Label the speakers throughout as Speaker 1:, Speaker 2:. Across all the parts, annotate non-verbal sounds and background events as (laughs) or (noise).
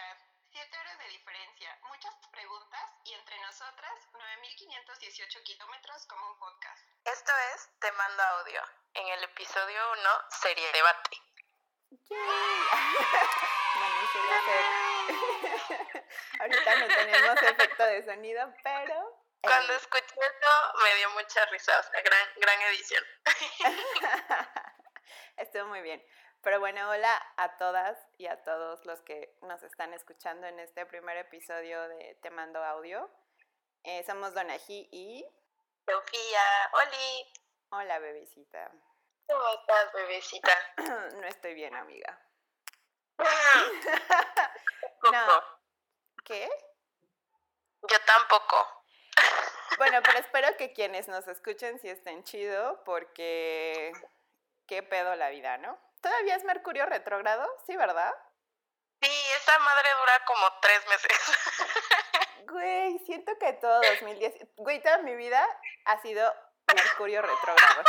Speaker 1: días, siete horas de diferencia, muchas preguntas y entre nosotras 9.518 kilómetros como un podcast.
Speaker 2: Esto es Te Mando Audio, en el episodio 1, Serie Debate.
Speaker 3: bueno, eso va a ser- Ahorita no tenemos efecto de sonido, pero... eh,
Speaker 2: Cuando escuché eso me dio mucha risa, o sea, gran, gran edición. (laughs)
Speaker 3: Estuvo muy bien. Pero bueno, hola a todas y a todos los que nos están escuchando en este primer episodio de Te Mando Audio. Eh, somos Donají y...
Speaker 2: Sofía, Oli,
Speaker 3: Hola, bebecita.
Speaker 2: ¿cómo estás, bebecita? (clears throat)
Speaker 3: No estoy bien, amiga. (laughs) (laughs) No. ¿Qué?
Speaker 2: Yo tampoco. (laughs)
Speaker 3: Bueno, pero espero que quienes nos escuchen sí estén chido porque qué pedo la vida, ¿no? ¿Todavía es Mercurio retrógrado? Sí, ¿verdad?
Speaker 2: Sí, esa madre dura como tres meses. (laughs)
Speaker 3: Güey, siento que todo 2010, güey, toda mi vida ha sido Mercurio retrógrado.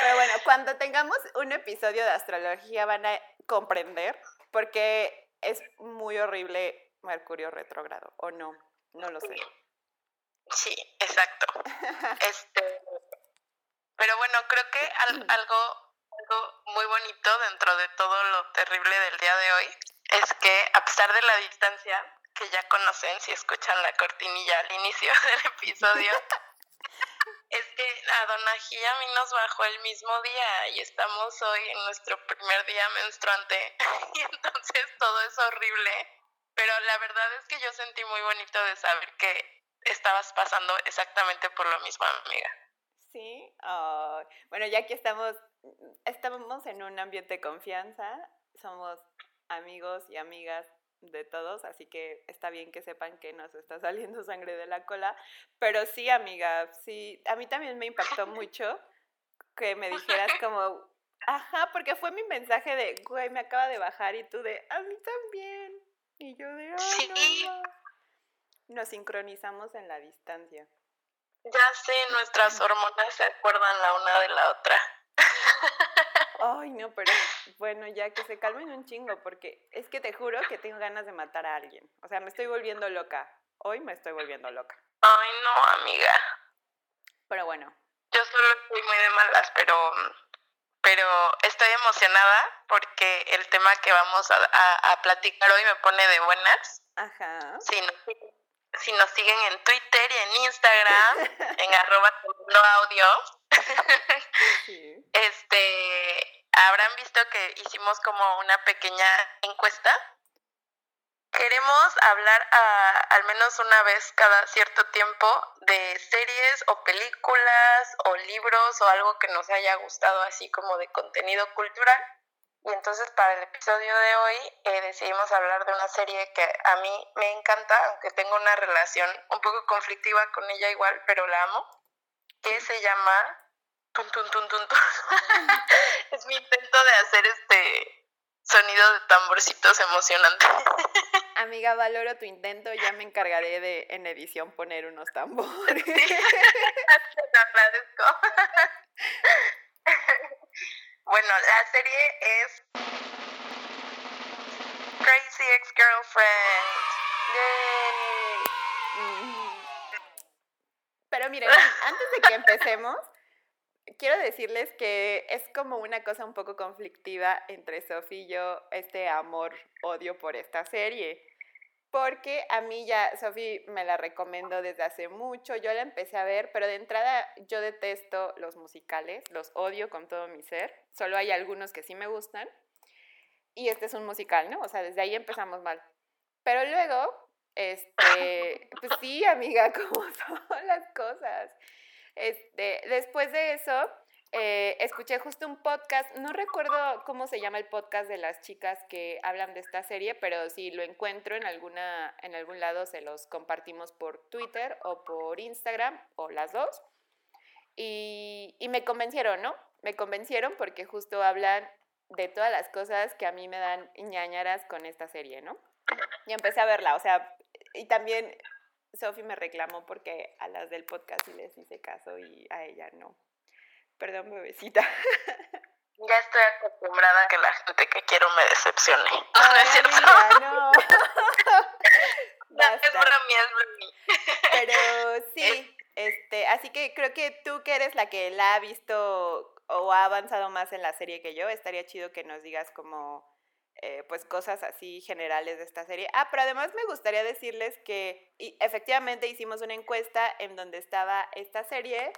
Speaker 3: Pero bueno, cuando tengamos un episodio de astrología van a comprender porque es muy horrible Mercurio retrógrado, ¿o no? No lo sé.
Speaker 2: Sí, exacto. (laughs) Este, pero bueno, creo que al- algo, muy bonito dentro de todo lo terrible del día de hoy es que a pesar de la distancia que ya conocen si escuchan la cortinilla al inicio (laughs) del episodio, (laughs) es que a Donají a mí nos bajó el mismo día y estamos hoy en nuestro primer día menstruante (laughs) y entonces todo es horrible. Pero la verdad es que yo sentí muy bonito de saber que estabas pasando exactamente por lo mismo, amiga.
Speaker 3: Sí, ay, bueno, ya que estamos, estamos en un ambiente de confianza, somos amigos y amigas de todos, así que está bien que sepan que nos está saliendo (laughs) sangre de la cola, pero sí, amiga, sí, a mí también me impactó (laughs) mucho que me dijeras como, ajá, porque fue mi mensaje de, güey, me acaba de bajar y tú de, a mí también, y yo de, ay, no ma". Nos sincronizamos en la distancia.
Speaker 2: Ya sé, nuestras hormonas se acuerdan la una de la otra.
Speaker 3: Ay, no, pero bueno, ya que se calmen un chingo, porque es que te juro que tengo ganas de matar a alguien. O sea, me estoy volviendo loca. Hoy me estoy volviendo loca.
Speaker 2: Ay, no, amiga.
Speaker 3: Pero bueno,
Speaker 2: Yo solo estoy muy de malas, pero, pero estoy emocionada porque el tema que vamos a, a- a platicar hoy me pone de buenas.
Speaker 3: ajá.
Speaker 2: Siguen- si nos siguen en Twitter y en Instagram, en (laughs) arroba audio, (laughs)
Speaker 3: Sí.
Speaker 2: este, habrán visto que hicimos como una pequeña encuesta. Queremos hablar a- al menos una vez cada cierto tiempo de series o películas o libros o algo que nos haya gustado así como de contenido cultural. Y entonces para el episodio de hoy eh, decidimos hablar de una serie que a mí me encanta, aunque tengo una relación un poco conflictiva con ella igual, pero la amo, que se llama Tun, tun, tun, tun, tun. (laughs) es mi intento de hacer este sonido de tamborcitos emocionante. (laughs)
Speaker 3: Amiga, valoro tu intento. Ya me encargaré de en edición poner unos tambores. (laughs)
Speaker 2: Te lo agradezco. Bueno, la serie es Crazy Ex-Girlfriend.
Speaker 3: Pero miren, antes de que empecemos, quiero decirles que es como una cosa un poco conflictiva entre Sofi y yo, este amor-odio por esta serie. Porque a mí ya, Sofi me la recomendó desde hace mucho, yo la empecé a ver, pero de entrada yo detesto los musicales, los odio con todo mi ser, solo hay algunos que sí me gustan, y este es un musical, ¿no? O sea, desde ahí empezamos mal. Pero luego, este, pues sí, amiga, (laughs) como son las cosas. Este, después de eso, eh, escuché justo un podcast, no recuerdo cómo se llama el podcast de las chicas que hablan de esta serie, pero si lo encuentro en, alguna, en algún lado se los compartimos por Twitter o por Instagram o las dos. Y, y me convencieron, ¿no? Me convencieron porque justo hablan de todas las cosas que a mí me dan ñañaras con esta serie, ¿no? Y empecé a verla, o sea, y también Sofi me reclamó porque a las del podcast sí les hice caso y a ella no. Perdón, bebecita. (laughs)
Speaker 2: Ya estoy acostumbrada a que la gente que quiero me decepcione. (laughs)
Speaker 3: no
Speaker 2: es cierto.
Speaker 3: no.
Speaker 2: es bromí, es bromí.
Speaker 3: Pero sí, este, así que creo que tú que eres la que la ha visto o ha avanzado más en la serie que yo, estaría chido que nos digas como eh, pues cosas así generales de esta serie. Ah, pero además me gustaría decirles que efectivamente hicimos una encuesta en donde estaba esta serie,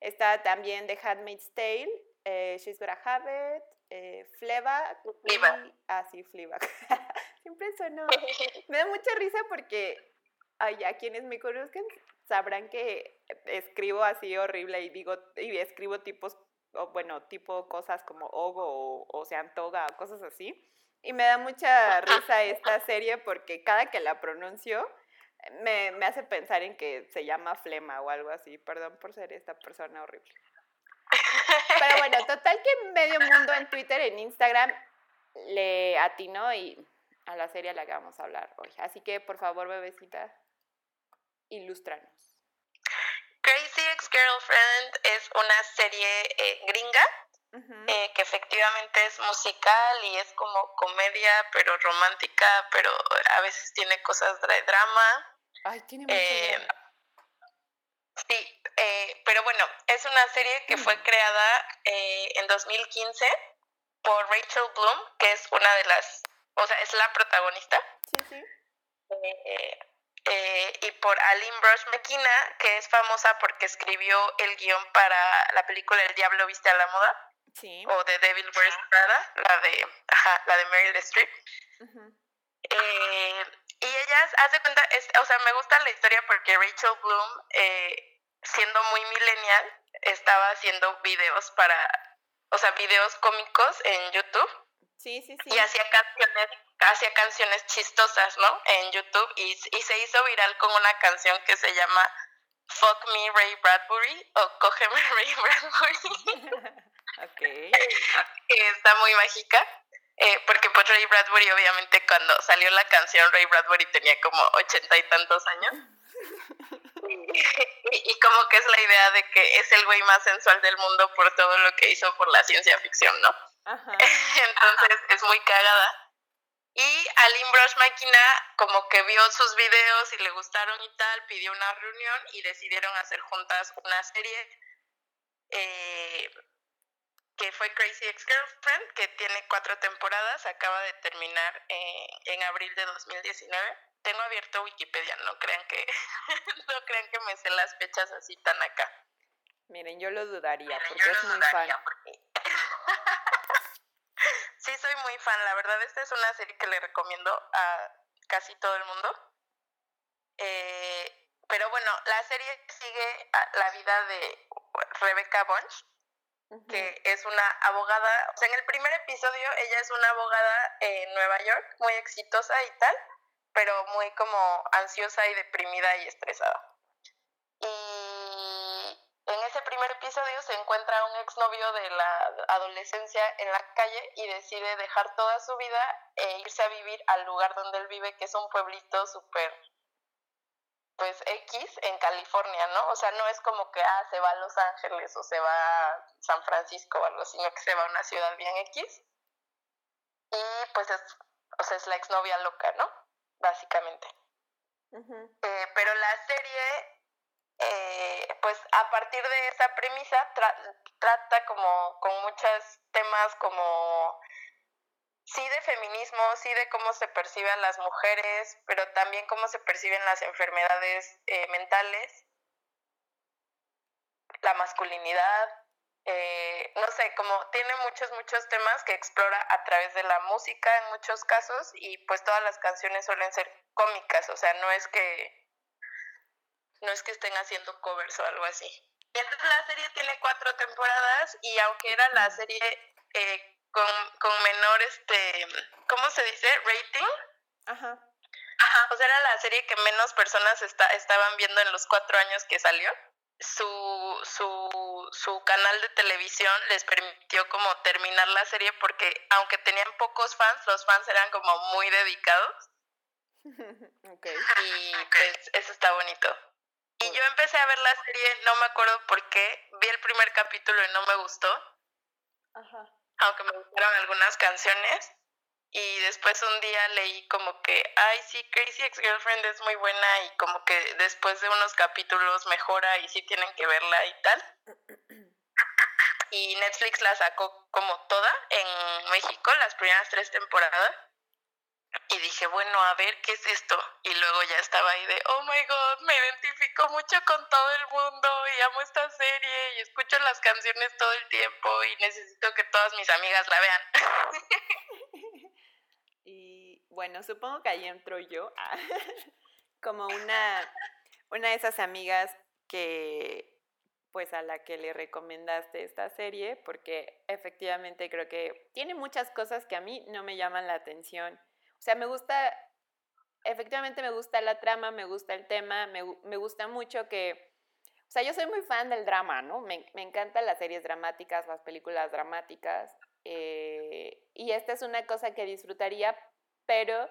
Speaker 3: está también The Handmaid's Tale, eh, She's Gotta Have It, eh, Fleabag ah, sí, Fleabag. (laughs) Siempre sueno... (laughs) Me da mucha risa porque, ay, a quienes me conozcan sabrán que escribo así horrible y digo, y escribo tipos, o bueno, tipo cosas como ogo o, o se antoga o cosas así. Y me da mucha risa esta serie porque cada que la pronuncio me, me, hace pensar en que se llama Flema o algo así. Perdón por ser esta persona horrible. Pero bueno, (laughs) total que medio mundo en Twitter, en Instagram, le atinó y a la serie a la que vamos a hablar hoy. Así que, por favor, bebecita, ilústranos.
Speaker 2: Crazy Ex-Girlfriend es una serie eh, gringa eh, que efectivamente es musical y es como comedia, pero romántica, pero a veces tiene cosas de drama.
Speaker 3: Ay, tiene eh,
Speaker 2: Sí, eh, pero bueno, es una serie que fue mm. creada eh, en 2015 por Rachel Bloom, que es una de las, o sea, es la protagonista.
Speaker 3: Sí, sí.
Speaker 2: Eh, y por Aline Brush McKenna, que es famosa porque escribió el guion para la película El Diablo Viste a la Moda.
Speaker 3: Sí.
Speaker 2: O The Devil Wears Prada, la de, ajá, la de Meryl Streep. Y ellas, hace cuenta, o sea, me gusta la historia porque Rachel Bloom eh, siendo muy millennial, estaba haciendo videos para, o sea, videos cómicos en YouTube.
Speaker 3: Sí, sí, sí.
Speaker 2: Y hacía canciones, hacía canciones chistosas, ¿no? En YouTube y, y se hizo viral con una canción que se llama Fuck Me Ray Bradbury o Cógeme (laughs) Ray Bradbury. (laughs)
Speaker 3: ok. (laughs)
Speaker 2: está muy mágica. Eh, porque pues Ray Bradbury obviamente cuando salió la canción Ray Bradbury tenía como ochenta y tantos años. (laughs) y, como que es la idea de que es el güey más sensual del mundo por todo lo que hizo por la ciencia ficción, ¿no? (laughs) Entonces es muy cagada. Y Aline Brush Máquina como que vio sus videos y le gustaron y tal, pidió una reunión y decidieron hacer juntas una serie eh, que fue Crazy Ex-Girlfriend, que tiene cuatro temporadas, acaba de terminar eh, en abril de 2019 tengo abierto Wikipedia, no crean que (laughs) no crean que me sé las fechas así tan acá.
Speaker 3: Miren, yo lo dudaría porque es muy fan. (laughs)
Speaker 2: sí, soy muy fan, la verdad esta es una serie que le recomiendo a casi todo el mundo. Eh, pero bueno, la serie sigue la vida de Rebecca Bunch, que es una abogada, o sea, en el primer episodio ella es una abogada en Nueva York, muy exitosa y tal, pero muy como ansiosa y deprimida y estresada. Y en ese primer episodio se encuentra un exnovio de la adolescencia en la calle y decide dejar toda su vida e irse a vivir al lugar donde él vive, que es un pueblito súper, pues X en California, ¿no? O sea, no es como que, ah, se va a Los Ángeles o se va a San Francisco o algo, sino que se va a una ciudad bien X. Y pues es, o sea, es la exnovia loca, ¿no? básicamente. Eh, pero la serie, eh, pues a partir de esa premisa, trata como con muchos temas como sí de feminismo, sí de cómo se perciben las mujeres, pero también cómo se perciben las enfermedades eh, mentales, la masculinidad, eh, no sé, como tiene muchos, muchos temas que explora a través de la música en muchos casos y pues todas las canciones suelen ser cómicas, o sea, no es que no es que estén haciendo covers o algo así. Entonces la serie tiene cuatro temporadas y aunque era la serie eh, con, con menor, este, ¿cómo se dice? Rating.
Speaker 3: Ajá.
Speaker 2: Ajá. O sea, era la serie que menos personas está, estaban viendo en los cuatro años que salió su, su, su canal de televisión les permitió como terminar la serie porque aunque tenían pocos fans, los fans eran como muy dedicados. (laughs) Y pues eso está bonito. Y yo empecé a ver la serie, no me acuerdo por qué, vi el primer capítulo y no me gustó. Aunque me gustaron algunas canciones. Y después un día leí como que, ay, sí, Crazy Ex-Girlfriend es muy buena y como que después de unos capítulos mejora y sí tienen que verla y tal. Y Netflix la sacó como toda en México, las primeras tres temporadas. Y dije, bueno, a ver, ¿qué es esto? Y luego ya estaba ahí de, oh my god, me identifico mucho con todo el mundo y amo esta serie y escucho las canciones todo el tiempo y necesito que todas mis amigas la vean. (laughs)
Speaker 3: y bueno, supongo que ahí entro yo ah, (laughs) como una, una de esas amigas que pues a la que le recomendaste esta serie porque efectivamente creo que tiene muchas cosas que a mí no me llaman la atención o sea, me gusta, efectivamente me gusta la trama, me gusta el tema, me, me gusta mucho que, o sea, yo soy muy fan del drama, ¿no? Me, me encantan las series dramáticas, las películas dramáticas. Eh, y esta es una cosa que disfrutaría, pero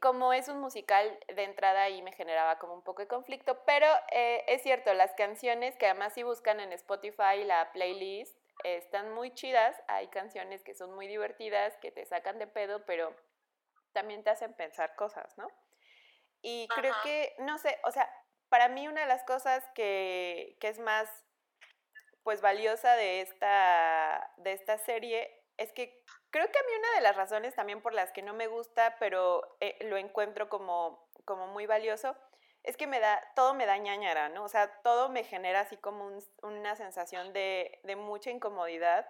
Speaker 3: como es un musical de entrada y me generaba como un poco de conflicto, pero eh, es cierto, las canciones que además si buscan en Spotify la playlist están muy chidas, hay canciones que son muy divertidas, que te sacan de pedo, pero también te hacen pensar cosas, ¿no? Y creo que, no sé, o sea, para mí una de las cosas que, es más, pues, valiosa de esta, de esta serie es que creo que a mí una de las razones también por las que no me gusta, pero eh, lo encuentro como, como muy valioso, es que me da, todo me da ñañara, ¿no? O sea, todo me genera así como una sensación de, de, mucha incomodidad,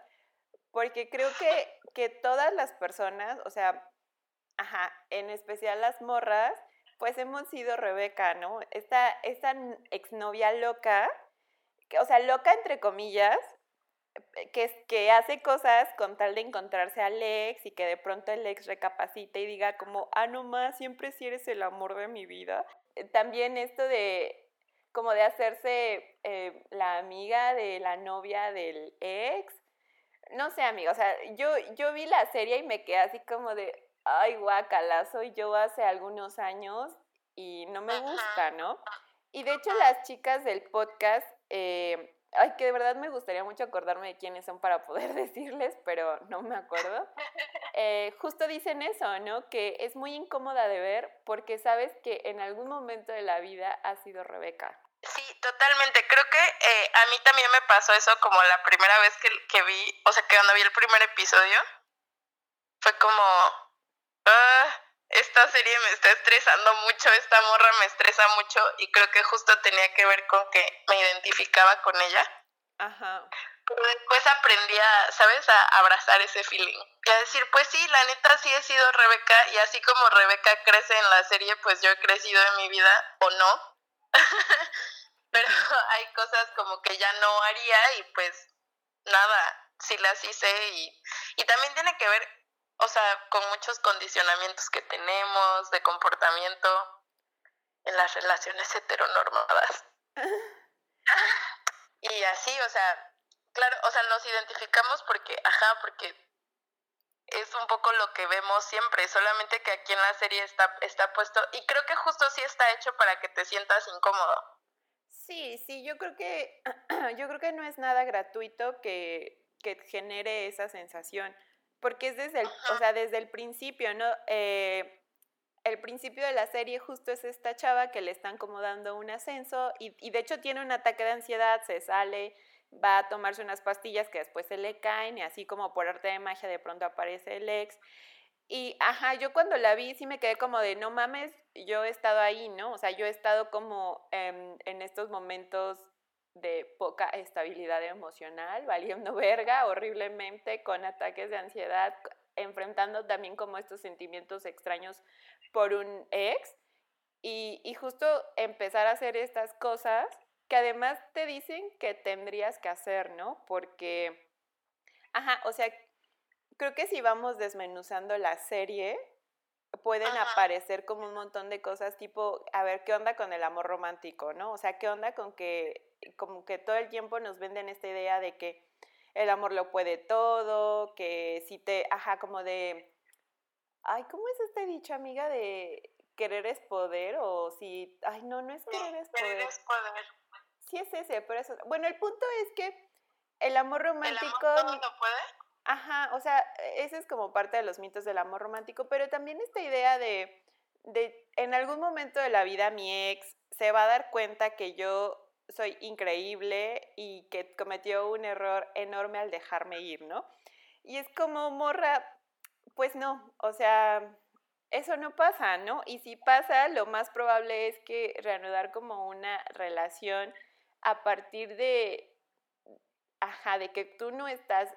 Speaker 3: porque creo que, que todas las personas, o sea, ajá, en especial las morras, pues hemos sido Rebeca, ¿no? Esta, esta exnovia loca, que, o sea, loca entre comillas, eh, que, que hace cosas con tal de encontrarse al ex y que de pronto el ex recapacite y diga como, ah, no más, siempre si eres el amor de mi vida. Eh, también esto de como de hacerse eh, la amiga de la novia del ex. No sé, amiga, o sea, yo, yo vi la serie y me quedé así como de, ay, guacala, soy yo hace algunos años y no me gusta, ¿no? Y de hecho las chicas del podcast, eh, ay, que de verdad me gustaría mucho acordarme de quiénes son para poder (laughs) decirles, pero no me acuerdo. (laughs) Eh, justo dicen eso, ¿no? Que es muy incómoda de ver porque sabes que en algún momento de la vida ha sido Rebeca.
Speaker 2: Sí, totalmente. Creo que eh, a mí también me pasó eso como la primera vez que, que vi, o sea, que cuando vi el primer episodio, fue como, ah, esta serie me está estresando mucho, esta morra me estresa mucho y creo que justo tenía que ver con que me identificaba con ella. Ajá. Pero después aprendí a, ¿sabes?, a abrazar ese feeling. Y a decir, pues sí, la neta sí he sido Rebeca y así como Rebeca crece en la serie, pues yo he crecido en mi vida o no. (laughs) Pero hay cosas como que ya no haría y pues nada, sí las hice y, y también tiene que ver o sea, con muchos condicionamientos que tenemos de comportamiento en las relaciones heteronormadas. (laughs) y así, o sea, claro, o sea, nos identificamos porque, ajá, porque es un poco lo que vemos siempre, solamente que aquí en la serie está, está puesto, y creo que justo sí está hecho para que te sientas incómodo.
Speaker 3: Sí, sí, yo creo que, (clears throat) yo creo que no es nada gratuito que, que genere esa sensación porque es desde el, o sea, desde el principio, ¿no? Eh, el principio de la serie justo es esta chava que le están como dando un ascenso y, y, de hecho tiene un ataque de ansiedad, se sale, va a tomarse unas pastillas que después se le caen y así como por arte de magia de pronto aparece el ex. Y ajá, yo cuando la vi sí me quedé como de, no mames, yo he estado ahí, ¿no? O sea, yo he estado como en estos momentos de poca estabilidad emocional, valiendo verga horriblemente, con ataques de ansiedad, enfrentando también como estos sentimientos extraños por un ex y, y justo empezar a hacer estas cosas que además te dicen que tendrías que hacer, ¿no? Porque, ajá, o sea, creo que si vamos desmenuzando la serie, pueden aparecer como un montón de cosas tipo, a ver, ¿qué onda con el amor romántico, no? O sea, ¿qué onda con que como que todo el tiempo nos venden esta idea de que el amor lo puede todo, que si te, ajá, como de, ay, ¿cómo es este dicho, amiga, de querer es poder? O si, ay, no, no es querer es poder.
Speaker 2: Querer es poder.
Speaker 3: Sí es ese, pero eso, bueno, el punto es que el amor romántico...
Speaker 2: ¿El amor todo lo puede?
Speaker 3: Ajá, o sea, ese es como parte de los mitos del amor romántico, pero también esta idea de, de en algún momento de la vida mi ex se va a dar cuenta que yo soy increíble y que cometió un error enorme al dejarme ir, ¿no? Y es como, morra, pues no, o sea, eso no pasa, ¿no? Y si pasa, lo más probable es que reanudar como una relación a partir de, ajá, de que tú no estás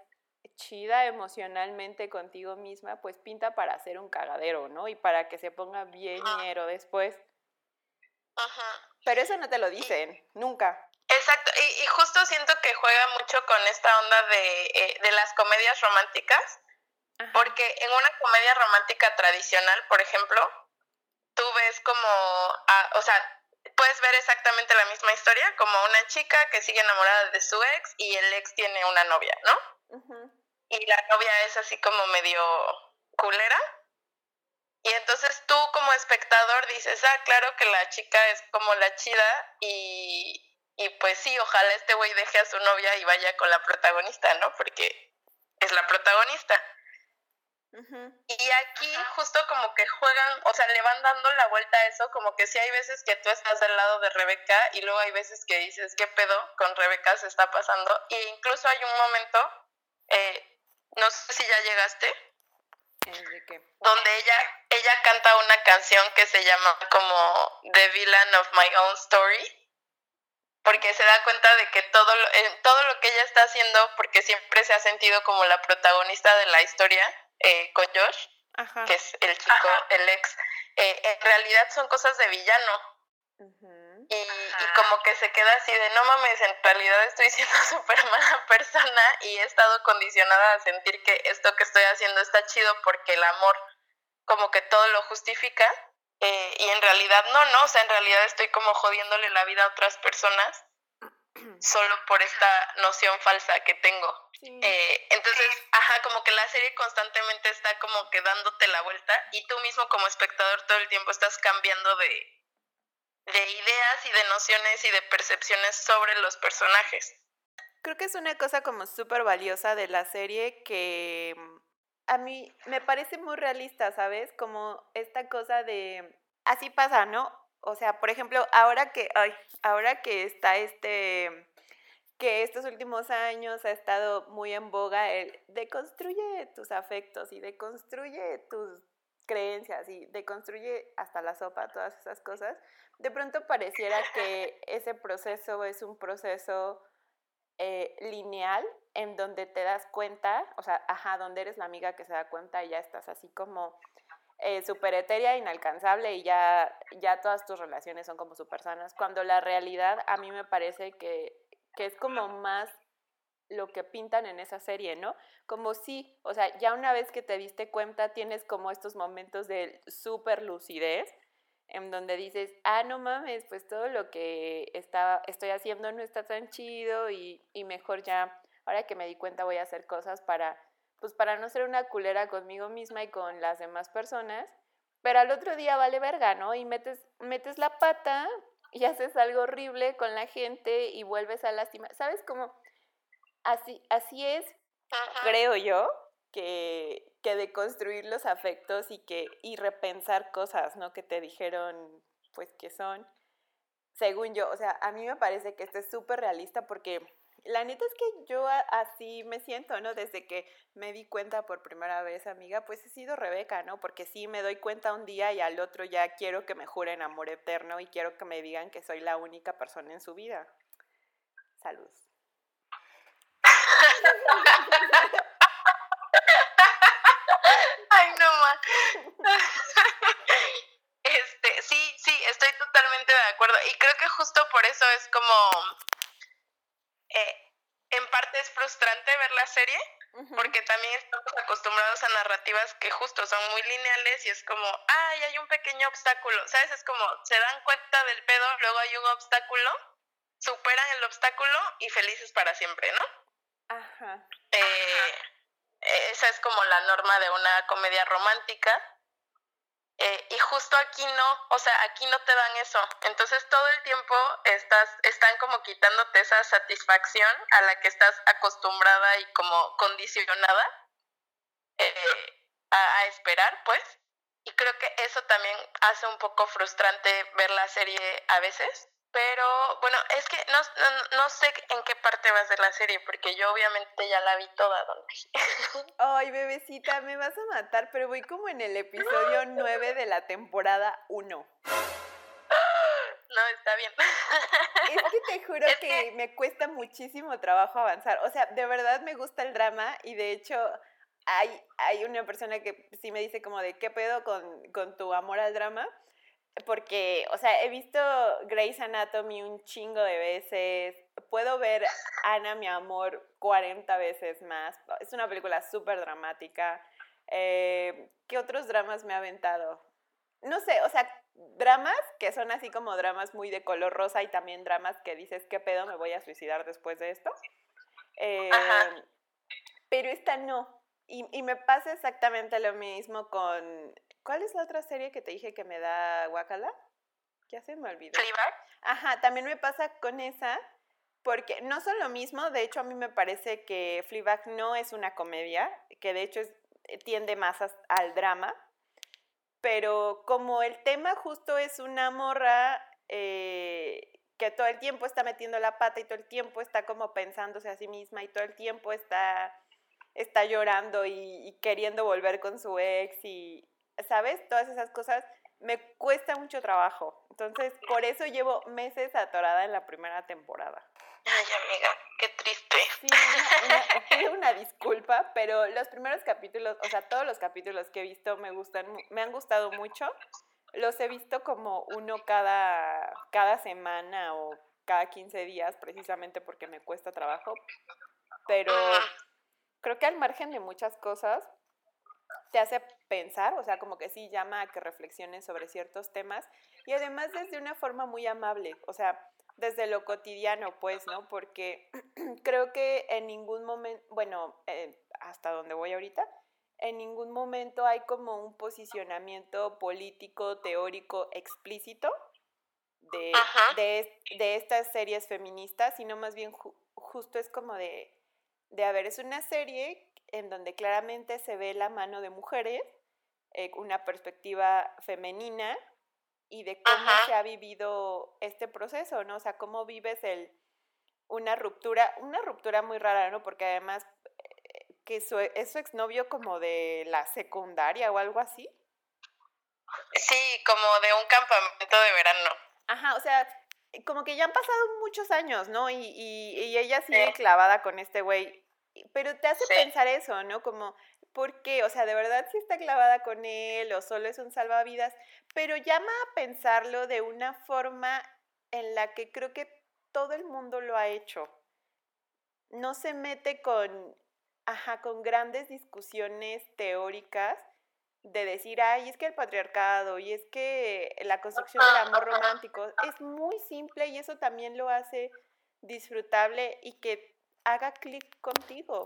Speaker 3: chida emocionalmente contigo misma, pues pinta para hacer un cagadero, ¿no? Y para que se ponga bien ñero después.
Speaker 2: Ajá.
Speaker 3: Pero eso no te lo dicen, nunca.
Speaker 2: Exacto, y, y, justo siento que juega mucho con esta onda de, eh, de las comedias románticas, Ajá. porque en una comedia romántica tradicional, por ejemplo, tú ves como, ah, o sea, puedes ver exactamente la misma historia, como una chica que sigue enamorada de su ex y el ex tiene una novia, ¿no? Y la novia es así como medio culera. Y entonces tú como espectador dices, ah, claro que la chica es como la chida y, y pues sí, ojalá este güey deje a su novia y vaya con la protagonista, ¿no? Porque es la protagonista. Y aquí justo como que juegan, o sea, le van dando la vuelta a eso, como que sí hay veces que tú estás del lado de Rebeca y luego hay veces que dices, ¿qué pedo con Rebeca se está pasando? E incluso hay un momento, eh, no sé si ya llegaste, Donde ella, ella canta una canción que se llama como The Villain of My Own Story porque se da cuenta de que todo lo, eh, todo lo que ella está haciendo, porque siempre se ha sentido como la protagonista de la historia eh, con Josh,
Speaker 3: Ajá.
Speaker 2: que es el chico, Ajá. el ex, eh, en realidad son cosas de villano. Uh-huh. Y, y, como que se queda así de, no mames, en realidad estoy (laughs) siendo súper mala persona y he estado condicionada a sentir que esto que estoy haciendo está chido porque el amor como que todo lo justifica eh, y en realidad no, no, o sea, en realidad estoy como jodiéndole la vida a otras personas (clears throat) solo por esta noción falsa que tengo. Sí. Eh, entonces, ajá, como que la serie constantemente está como que dándote la vuelta y tú mismo como espectador todo el tiempo estás cambiando de, de ideas y de nociones y de percepciones sobre los personajes.
Speaker 3: Creo que es una cosa como súper valiosa de la serie que a mí me parece muy realista, ¿sabes? Como esta cosa de, así pasa, ¿no? O sea, por ejemplo, ahora que, ay, ahora que está este, que estos últimos años ha estado muy en boga el deconstruye tus afectos y deconstruye tus creencias y deconstruye hasta la sopa, todas esas cosas, de pronto pareciera que ese proceso es un proceso eh, lineal en donde te das cuenta, o sea, ajá, donde eres la amiga que se da cuenta y ya estás así como eh, súper etérea, inalcanzable y ya, ya todas tus relaciones son como súper sanas, cuando la realidad a mí me parece que, que es como más lo que pintan en esa serie, ¿no? Como si, o sea, ya una vez que te diste cuenta tienes como estos momentos de súper lucidez en donde dices, ah, no mames, pues todo lo que está, estoy haciendo no está tan chido y, y mejor ya, ahora que me di cuenta voy a hacer cosas para, pues para no ser una culera conmigo misma y con las demás personas, pero al otro día vale verga, ¿no? Y metes, metes la pata y (laughs) haces algo horrible con la gente y vuelves a lastimar, ¿sabes cómo? Así, así es, Ajá. creo yo, que, que de construir los afectos y que y repensar cosas, ¿no? Que te dijeron, pues, que son, según yo, o sea, a mí me parece que esto es súper realista porque la neta es que yo así me siento, ¿no? Desde que me di cuenta por primera vez, amiga, pues he sido Rebeca, ¿no? Porque sí, me doy cuenta un día y al otro ya quiero que me juren amor eterno y quiero que me digan que soy la única persona en su vida. Salud. (laughs) (laughs)
Speaker 2: Este, sí, sí, estoy totalmente de acuerdo. Y creo que justo por eso es como. Eh, en parte es frustrante ver la serie, uh -huh. porque también estamos acostumbrados a narrativas que justo son muy lineales y es como, ay, hay un pequeño obstáculo, ¿sabes? Es como, se dan cuenta del pedo, luego hay un obstáculo, superan el obstáculo y felices para siempre, ¿no?
Speaker 3: Ajá.
Speaker 2: Eh, esa es como la norma de una comedia romántica. Eh, y justo aquí no, o sea, aquí no te dan eso. Entonces todo el tiempo estás, están como quitándote esa satisfacción a la que estás acostumbrada y como condicionada eh, a esperar, pues. Y creo que eso también hace un poco frustrante ver la serie a veces. Pero bueno, es que no, no, no, sé en qué parte vas de la serie, porque yo obviamente ya la vi toda, Don (laughs)
Speaker 3: Ay, bebecita, me vas a matar, pero voy como en el episodio 9 de la temporada 1.
Speaker 2: No, está bien.
Speaker 3: Es que te juro (laughs) que, me cuesta muchísimo trabajo avanzar. O sea, de verdad me gusta el drama y de hecho hay, hay una persona que sí me dice como de qué pedo con, con tu amor al drama porque, o sea, he visto Grey's Anatomy un chingo de veces, puedo ver Ana, mi amor, 40 veces más. Es una película súper dramática. Eh, ¿Qué otros dramas me ha aventado? No sé, o sea, dramas que son así como dramas muy de color rosa y también dramas que dices, ¿qué pedo me voy a suicidar después de esto? Eh, pero esta no. Y, y me pasa exactamente lo mismo con ¿Cuál es la otra serie que te dije que me da guacala? Ya se me olvidó.
Speaker 2: ¿Fleabag?
Speaker 3: Ajá, también me pasa con esa, porque no son lo mismo, de hecho a mí me parece que Fleabag no es una comedia, que de hecho eh, tiende más al drama, pero como el tema justo es una morra eh, que todo el tiempo está metiendo la pata y todo el tiempo está como pensándose a sí misma y todo el tiempo está, está llorando y queriendo volver con su ex y, ¿sabes? Todas esas cosas me cuesta mucho trabajo. Entonces, por eso llevo meses atorada en la primera temporada.
Speaker 2: Ay, amiga, qué triste.
Speaker 3: Sí, pido una disculpa, pero los primeros capítulos, o sea, todos los capítulos que he visto me gustan, me han gustado mucho. Los he visto como uno cada, cada semana o cada 15 días, precisamente porque me cuesta trabajo. Pero creo que al margen de muchas cosas, te hace pensar, o sea, como que sí llama a que reflexiones sobre ciertos temas y además desde una forma muy amable, o sea, desde lo cotidiano, pues, ¿no? Porque (clears throat) creo que en ningún momento, bueno, eh, hasta donde voy ahorita, en ningún momento hay como un posicionamiento político, teórico, explícito de, de, de estas series feministas, sino más bien justo es como de, de, a ver, es una serie en donde claramente se ve la mano de mujeres, eh, una perspectiva femenina y de cómo se ha vivido este proceso, ¿no? O sea, cómo vives el, una ruptura, una ruptura muy rara, ¿no? Porque además eh, que su, es su exnovio como de la secundaria o algo así.
Speaker 2: Sí, como de un campamento de verano.
Speaker 3: Ajá, o sea, como que ya han pasado muchos años, ¿no? Y, y, y ella sigue clavada con este güey pero te hace pensar eso, ¿no? Como, ¿por qué? O sea, de verdad sí está clavada con él o solo es un salvavidas, pero llama a pensarlo de una forma en la que creo que todo el mundo lo ha hecho. No se mete con, ajá, con grandes discusiones teóricas de decir, ay, es que el patriarcado y es que la construcción del amor romántico es muy simple y eso también lo hace disfrutable y que haga clic contigo.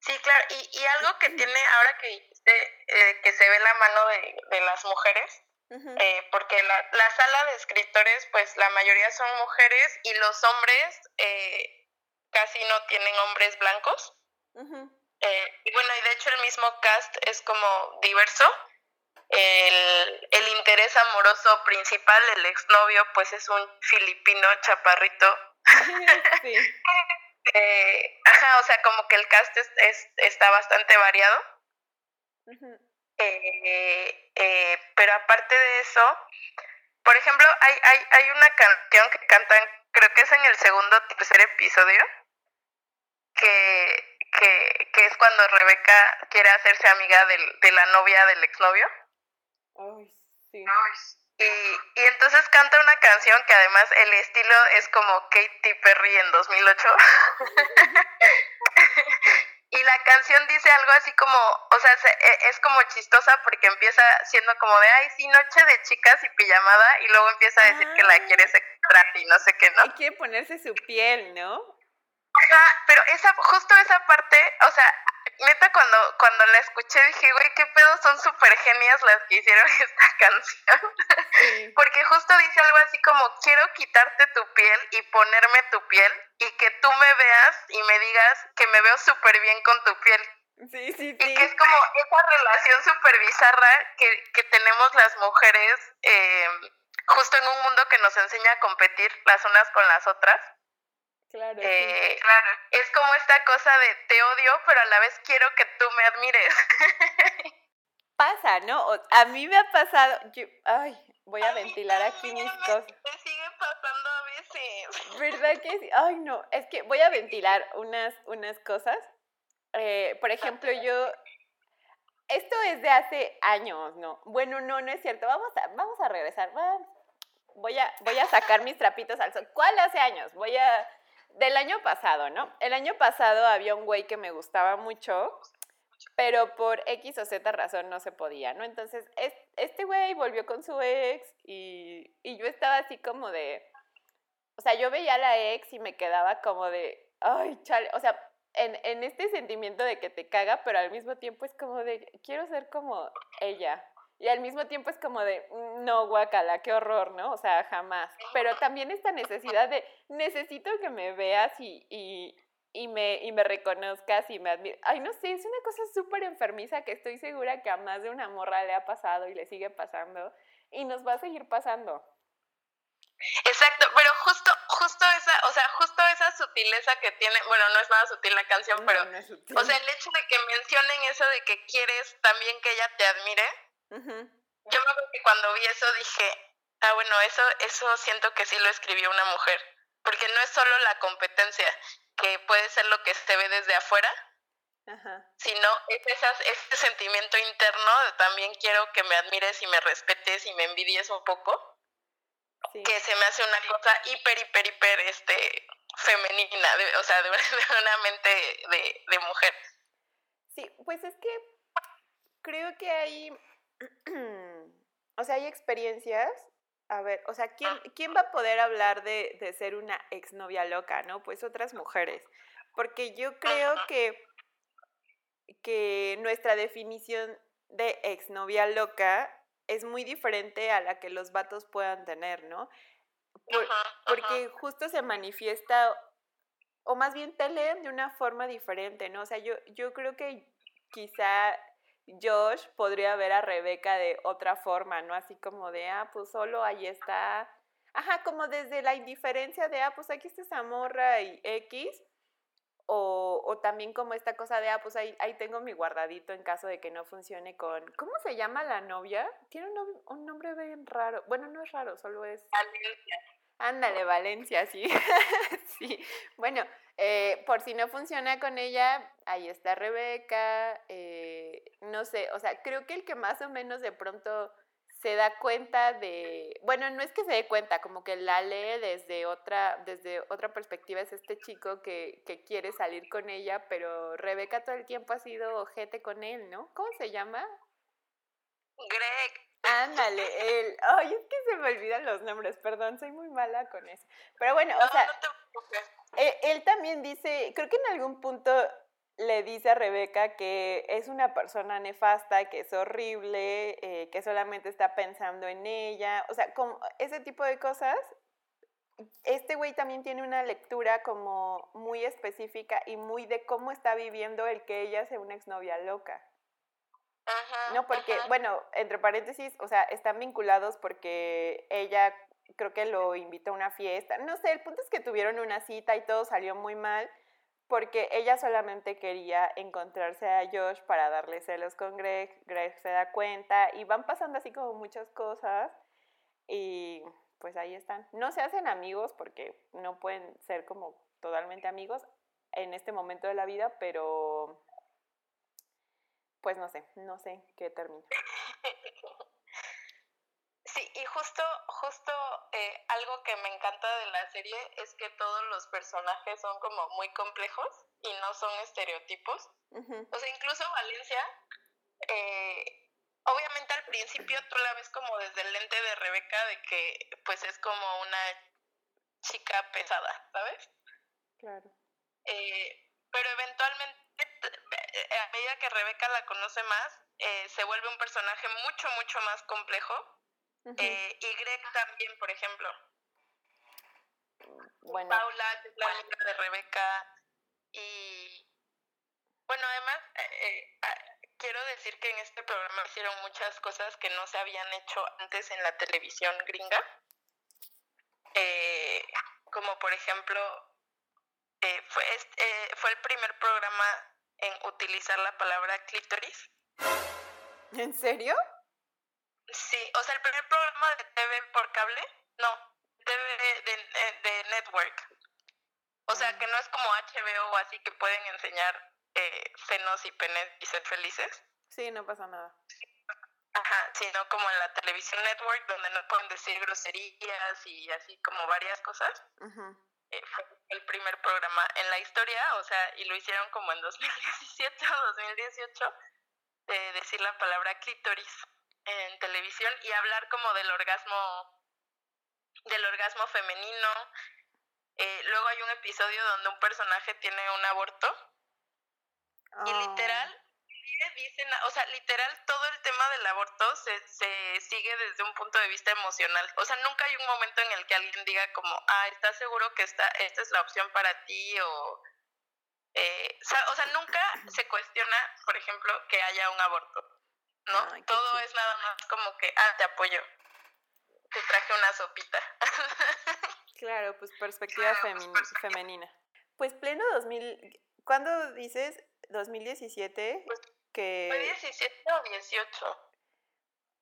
Speaker 2: Sí, claro, y, y algo que tiene ahora que dijiste eh, que se ve la mano de, de las mujeres, eh, porque la, la, sala de escritores, pues la mayoría son mujeres y los hombres eh, casi no tienen hombres blancos. y bueno, y de hecho el mismo cast es como diverso. El, el interés amoroso principal, el exnovio, pues es un filipino chaparrito. (laughs) sí. (laughs) Eh, ajá, o sea, como que el cast es, está bastante variado. Eh, eh, pero aparte de eso, por ejemplo, hay, hay, hay una canción que cantan, creo que es en el segundo o tercer episodio, que, que, que es cuando Rebeca quiere hacerse amiga del, de la novia del exnovio.
Speaker 3: Ay, sí.
Speaker 2: Y, y entonces canta una canción que además el estilo es como Katy Perry en 2008. (laughs) y la canción dice algo así como, o sea, e, es como chistosa porque empieza siendo como de, ay, sí, noche de chicas y pijamada, y luego empieza a decir que la ah. quiere secuestrar y no sé qué, ¿no?
Speaker 3: Y quiere ponerse su piel, ¿no?
Speaker 2: Ajá, pero esa, justo esa parte, o sea, neta cuando, cuando la escuché dije, güey, qué pedo, son súper genias las que hicieron (laughs) esta canción. Porque justo dice algo así como, quiero quitarte tu piel y ponerme tu piel y que tú me veas y me digas que me veo súper bien con tu piel.
Speaker 3: Sí, sí, sí.
Speaker 2: Y que es como esa relación súper bizarra que, que tenemos las mujeres eh, justo en un mundo que nos enseña a competir las unas con las otras.
Speaker 3: Claro,
Speaker 2: eh, claro. Es como esta cosa de te odio, pero a la vez quiero que tú me admires.
Speaker 3: Pasa, ¿no? a mí me ha pasado, ay, voy a, ventilar aquí mis cosas.
Speaker 2: Me sigue pasando a veces.
Speaker 3: ¿Verdad que sí? Ay, no, es que voy a (laughs) ventilar unas, unas cosas. Eh, por ejemplo, yo, esto es de hace años, ¿no? Bueno, no, no es cierto. Vamos a, vamos a regresar. Voy a, voy a sacar mis trapitos al sol. ¿Cuál hace años? Voy a del año pasado, ¿no? El año pasado había un güey que me gustaba mucho, pero por X o Z razón no se podía, ¿no? Entonces, este güey volvió con su ex y, y yo estaba así como de, o sea, yo veía a la ex y me quedaba como de, ay, chale, o sea, en, en este sentimiento de que te caga, pero al mismo tiempo es como de, quiero ser como ella, y al mismo tiempo es como de, mm, no, guacala, qué horror, ¿no? O sea, jamás. Pero también esta necesidad de, necesito que me veas y, y, y, me, y me reconozcas y me admires. Ay, no sé, es una cosa súper enfermiza que estoy segura que a más de una morra le ha pasado y le sigue pasando y nos va a seguir pasando.
Speaker 2: Exacto, pero justo, justo esa, o sea, justo esa sutileza que tiene, bueno, no es nada sutil la canción, pero, o sea, el hecho de que mencionen eso de que quieres también que ella te admire, yo me acuerdo que cuando vi eso dije, ah, bueno, eso, eso siento que sí lo escribió una mujer, porque no es solo la competencia, que puede ser lo que se ve desde afuera, sino es esas, ese sentimiento interno de también quiero que me admires y me respetes y me envidies un poco, que se me hace una cosa hiper, hiper, hiper este, femenina, o sea, de, (laughs) de una mente de, de mujer.
Speaker 3: Sí, pues es que creo que hay (clears throat) o sea, hay experiencias. A ver, o sea, ¿quién, quién va a poder hablar de, de ser una exnovia loca, no? Pues otras mujeres. Porque yo creo que, que nuestra definición de exnovia loca es muy diferente a la que los vatos puedan tener, ¿no? porque justo se manifiesta, o más bien te leen de una forma diferente, ¿no? O sea, yo, yo creo que quizá Josh podría ver a Rebeca de otra forma, ¿no? Así como de, ah, pues solo ahí está. Ajá, como desde la indiferencia de, ah, pues aquí está esa y X. O, o también como esta cosa de, ah, pues ahí, ahí tengo mi guardadito en caso de que no funcione con... ¿Cómo se llama la novia? Tiene un, un nombre bien raro. Bueno, no es raro, solo es...
Speaker 2: Valencia.
Speaker 3: Ándale, Valencia, sí. (laughs) sí. Bueno, eh, por si no funciona con ella, ahí está Rebeca, eh, no sé, o sea, creo que el que más o menos de pronto se da cuenta de, bueno, no es que se dé cuenta, como que la lee desde otra, desde otra perspectiva, es este chico que, que quiere salir con ella, pero Rebeca todo el tiempo ha sido ojete con él, ¿no? ¿Cómo se llama?
Speaker 2: Greg.
Speaker 3: Ándale, él. Ay, es que se me olvidan los nombres, perdón, soy muy mala con eso. Pero bueno, o sea, e, él, también dice, creo que en algún punto le dice a Rebeca que es una persona nefasta, que es horrible, eh, que solamente está pensando en ella, o sea, como ese tipo de cosas. Este güey también tiene una lectura como muy específica y muy de cómo está viviendo el que ella sea una exnovia loca.
Speaker 2: Ajá,
Speaker 3: no, porque, bueno, entre paréntesis, o sea, están vinculados porque ella creo que lo invitó a una fiesta. No sé, el punto es que tuvieron una cita y todo salió muy mal porque ella solamente quería encontrarse a Josh para darle celos con Greg. Greg se da cuenta y van pasando así como muchas cosas y pues ahí están. No se hacen amigos porque no pueden ser como totalmente amigos en este momento de la vida, pero pues no sé, no sé qué termina.
Speaker 2: Sí, y justo, justo eh, algo que me encanta de la serie es que todos los personajes son como muy complejos y no son estereotipos. O sea, incluso Valencia, eh, obviamente al principio tú la ves como desde el lente de Rebeca de que pues es como una chica pesada, ¿sabes?
Speaker 3: Claro.
Speaker 2: Eh, pero eventualmente a medida que Rebeca la conoce más, eh, se vuelve un personaje mucho, mucho más complejo. eh, y Greg también, por ejemplo.
Speaker 3: Bueno,
Speaker 2: Paula, que es la amiga de Rebeca. Y bueno, además, eh, eh, ah, quiero decir que en este programa hicieron muchas cosas que no se habían hecho antes en la televisión gringa. Como por ejemplo, eh, fue, eh, fue el primer programa en utilizar la palabra clítoris.
Speaker 3: ¿en serio?
Speaker 2: Sí, o sea, el primer programa de TV por cable, no, TV de, de- de network. O sea, que no es como HBO o así que pueden enseñar eh, senos y penes y ser felices.
Speaker 3: Sí, no pasa nada.
Speaker 2: Ajá, sino como en la televisión network donde no pueden decir groserías y así como varias cosas. Eh, fue el primer programa en la historia, o sea, y lo hicieron como en 2017 o 2018, de decir la palabra clítoris en televisión y hablar como del orgasmo, del orgasmo femenino. Eh, luego hay un episodio donde un personaje tiene un aborto y Dicen, o sea, literal todo el tema del aborto se, se sigue desde un punto de vista emocional. O sea, nunca hay un momento en el que alguien diga como, ah, ¿estás seguro que esta, esta es la opción para ti? O, eh, o sea, nunca se cuestiona, por ejemplo, que haya un aborto, ¿no?
Speaker 3: Ay,
Speaker 2: todo es nada más como que, ah, te apoyo. Te traje una sopita. (laughs)
Speaker 3: Claro, pues perspectiva
Speaker 2: Claro, pues,
Speaker 3: femi-
Speaker 2: perspectiva.
Speaker 3: femenina. Pues pleno 2000, ¿cuándo dices 2017?
Speaker 2: Pues, ¿Fue
Speaker 3: Que
Speaker 2: 17 o 18?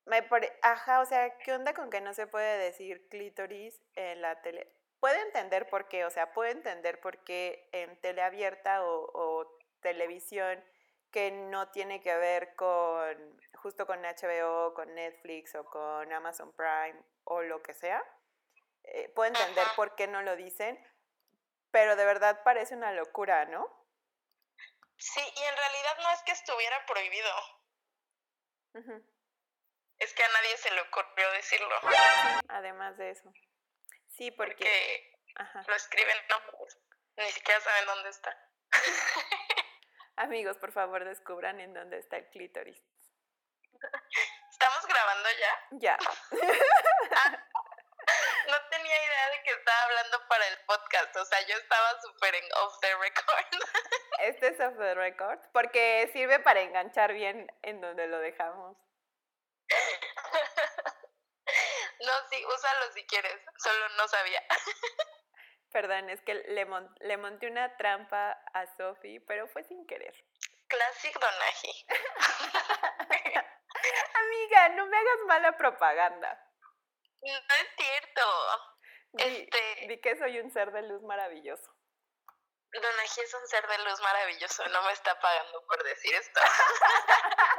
Speaker 3: me pare- ajá, o sea, ¿qué onda con que no se puede decir clítoris en la tele? Puedo entender por qué, o sea, puedo entender por qué en tele abierta o, o televisión que no tiene que ver con justo con HBO, con Netflix o con Amazon Prime o lo que sea. eh, puedo entender
Speaker 2: Ajá.
Speaker 3: por qué no lo dicen, pero de verdad parece una locura, ¿no?
Speaker 2: Sí, y en realidad no es que estuviera prohibido. Es que a nadie se le ocurrió decirlo.
Speaker 3: Además de eso. Sí, porque...
Speaker 2: Porque
Speaker 3: Ajá.
Speaker 2: lo escriben nombres. Ni siquiera saben dónde está. (laughs)
Speaker 3: Amigos, por favor, descubran en dónde está el clítoris.
Speaker 2: ¿Estamos grabando ya?
Speaker 3: Ya. (laughs)
Speaker 2: No tenía idea de que estaba hablando para el podcast. O sea, yo estaba súper en off the record. (laughs)
Speaker 3: Este es off the record porque sirve para enganchar bien en donde lo dejamos. (laughs)
Speaker 2: No, sí, úsalo si quieres. Solo no sabía. (laughs)
Speaker 3: Perdón, es que le, mon- le monté una trampa a Sophie, pero fue sin querer.
Speaker 2: Classic Donaji. (laughs)
Speaker 3: Amiga, no me hagas mala propaganda.
Speaker 2: No es cierto.
Speaker 3: Di,
Speaker 2: Este-
Speaker 3: di que soy un ser de luz maravilloso.
Speaker 2: Donaji es un ser de luz maravilloso. No me está pagando por decir esto. (laughs)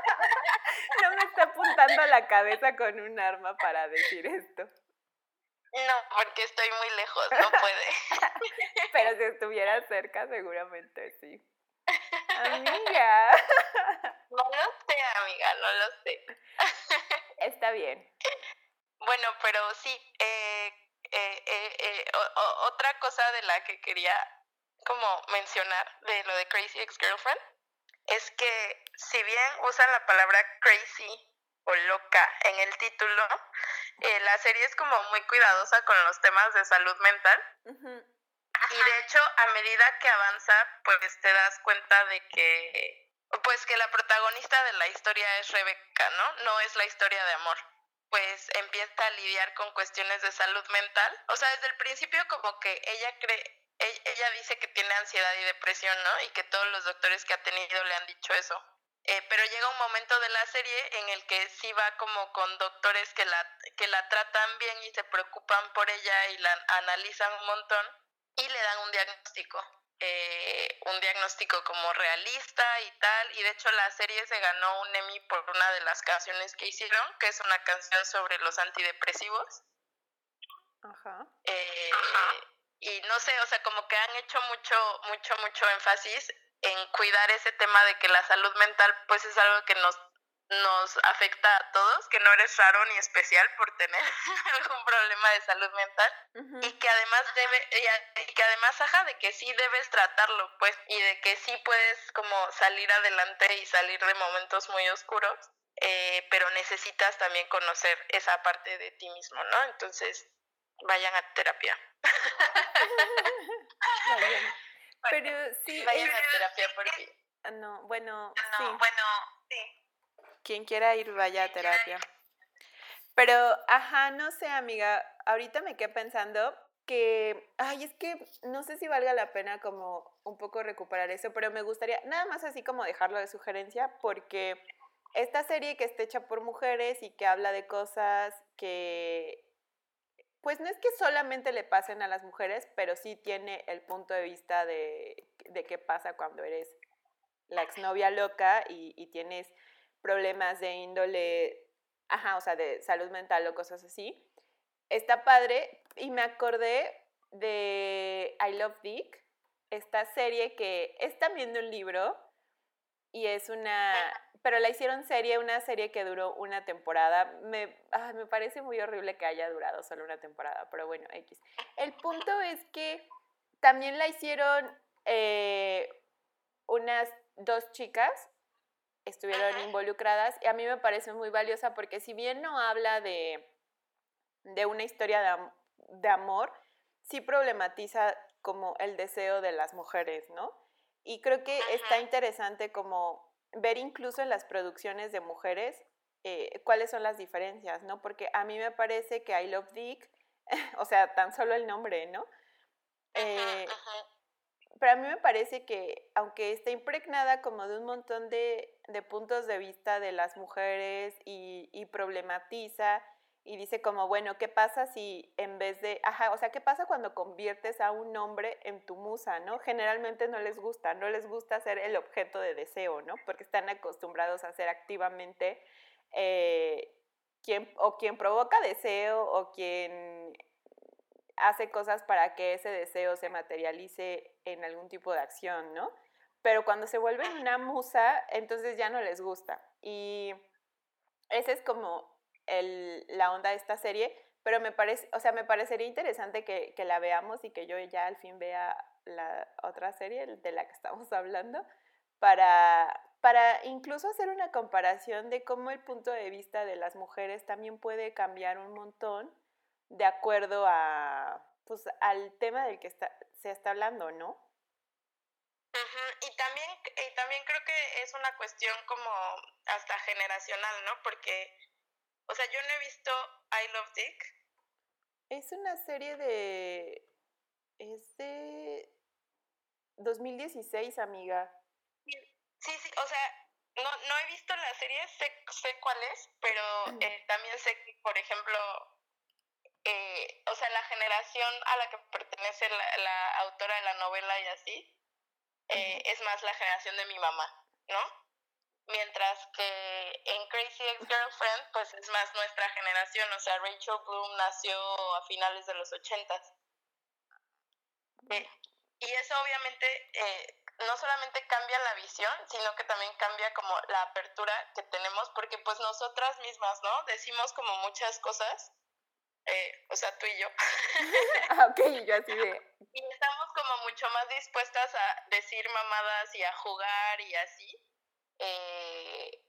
Speaker 3: No me está apuntando a la cabeza con un arma para decir esto.
Speaker 2: No, porque estoy muy lejos. No puede. (laughs)
Speaker 3: Pero si estuviera cerca, seguramente sí. (laughs) Amiga.
Speaker 2: No lo sé, amiga, no lo sé.
Speaker 3: Está bien.
Speaker 2: Bueno, pero sí, eh, eh, eh, eh, o- o- otra cosa de la que quería como mencionar de lo de Crazy Ex-Girlfriend es que si bien usan la palabra crazy o loca en el título, eh, la serie es como muy cuidadosa con los temas de salud mental y de hecho, a medida que avanza, pues te das cuenta de que, pues que la protagonista de la historia es Rebeca, ¿no? No es la historia de amor. Pues empieza a lidiar con cuestiones de salud mental. O sea, desde el principio como que ella cree, ella dice que tiene ansiedad y depresión, ¿no? Y que todos los doctores que ha tenido le han dicho eso. Eh, pero llega un momento de la serie en el que sí va como con doctores que la, que la tratan bien y se preocupan por ella y la analizan un montón y le dan un diagnóstico, eh, un diagnóstico como realista y tal, y de hecho la serie se ganó un Emmy por una de las canciones que hicieron, que es una canción sobre los antidepresivos,
Speaker 3: Ajá.
Speaker 2: eh, y no sé, o sea, como que han hecho mucho, mucho, mucho énfasis en cuidar ese tema de que la salud mental pues es algo que nos, nos afecta a todos, que no eres raro ni especial por tener (laughs) algún problema de salud mental y que además debe y, que además ajá de que sí debes tratarlo, pues y de que sí puedes como salir adelante y salir de momentos muy oscuros, eh, pero necesitas también conocer esa parte de ti mismo, ¿no? Entonces, vayan a terapia. (laughs)
Speaker 3: Pero sí.
Speaker 2: Vayan a terapia porque.
Speaker 3: Ah, no, bueno,
Speaker 2: sí.
Speaker 1: Bueno, sí.
Speaker 3: Quien quiera ir, vaya a terapia. Pero, ajá, no sé, amiga. Ahorita me quedé pensando que, ay, es que no sé si valga la pena como un poco recuperar eso, pero me gustaría nada más así como dejarlo de sugerencia, porque esta serie que está hecha por mujeres y que habla de cosas que pues no es que solamente le pasen a las mujeres, pero sí tiene el punto de vista de, qué pasa cuando eres la exnovia loca y, tienes problemas de índole, ajá, o sea, de salud mental o cosas así. Está padre y me acordé de I Love Dick, esta serie que es también de un libro y es una, pero la hicieron serie, una serie que duró una temporada. Me, me parece muy horrible que haya durado solo una temporada, pero bueno, X. El punto es que también la hicieron eh, unas dos chicas, estuvieron involucradas y a mí me parece muy valiosa porque si bien no habla de, de una historia de, de amor, sí problematiza como el deseo de las mujeres, ¿no? Y creo que está interesante como ver incluso en las producciones de mujeres eh, cuáles son las diferencias, ¿no? Porque a mí me parece que I Love Dick, (laughs) o sea, tan solo el nombre, ¿no? Eh, pero a mí me parece que, aunque está impregnada como de un montón de, de puntos de vista de las mujeres y, y problematiza y dice como, bueno, ¿qué pasa si en vez de, ajá, o sea, ¿qué pasa cuando conviertes a un hombre en tu musa, ¿no? Generalmente no les gusta, no les gusta ser el objeto de deseo, ¿no? Porque están acostumbrados a ser activamente eh, quien, o quien provoca deseo o quien hace cosas para que ese deseo se materialice en algún tipo de acción, ¿no? Pero cuando se vuelven una musa, entonces ya no les gusta. Y ese es como el, la onda de esta serie, pero me parece, o sea, me parecería interesante que, que, la veamos y que yo ya al fin vea la otra serie de la que estamos (laughs) hablando, para, para incluso hacer una comparación de cómo el punto de vista de las mujeres también puede cambiar un montón de acuerdo a, pues, al tema del que está, se está hablando, ¿no?
Speaker 2: Y también, y también creo que es una cuestión como hasta generacional, ¿no? Porque o sea, yo no he visto I Love Dick.
Speaker 3: Es una serie de... Es de 2016, amiga.
Speaker 2: Sí, sí, o sea, no, no he visto la serie, sé, sé cuál es, pero eh, también sé que, por ejemplo, eh, o sea, la generación a la que pertenece la, la autora de la novela y así, eh, es más la generación de mi mamá, ¿no? Mientras que en Crazy Ex-Girlfriend pues es más nuestra generación, o sea, Rachel Bloom nació a finales de los ochentas. Eh, y eso obviamente eh, no solamente cambia la visión, sino que también cambia como la apertura que tenemos, porque pues nosotras mismas, ¿no? Decimos como muchas cosas, eh, o sea, tú y yo. (laughs)
Speaker 3: ah, ok, yo así de...
Speaker 2: Y estamos como mucho más dispuestas a decir mamadas y a jugar y así, eh,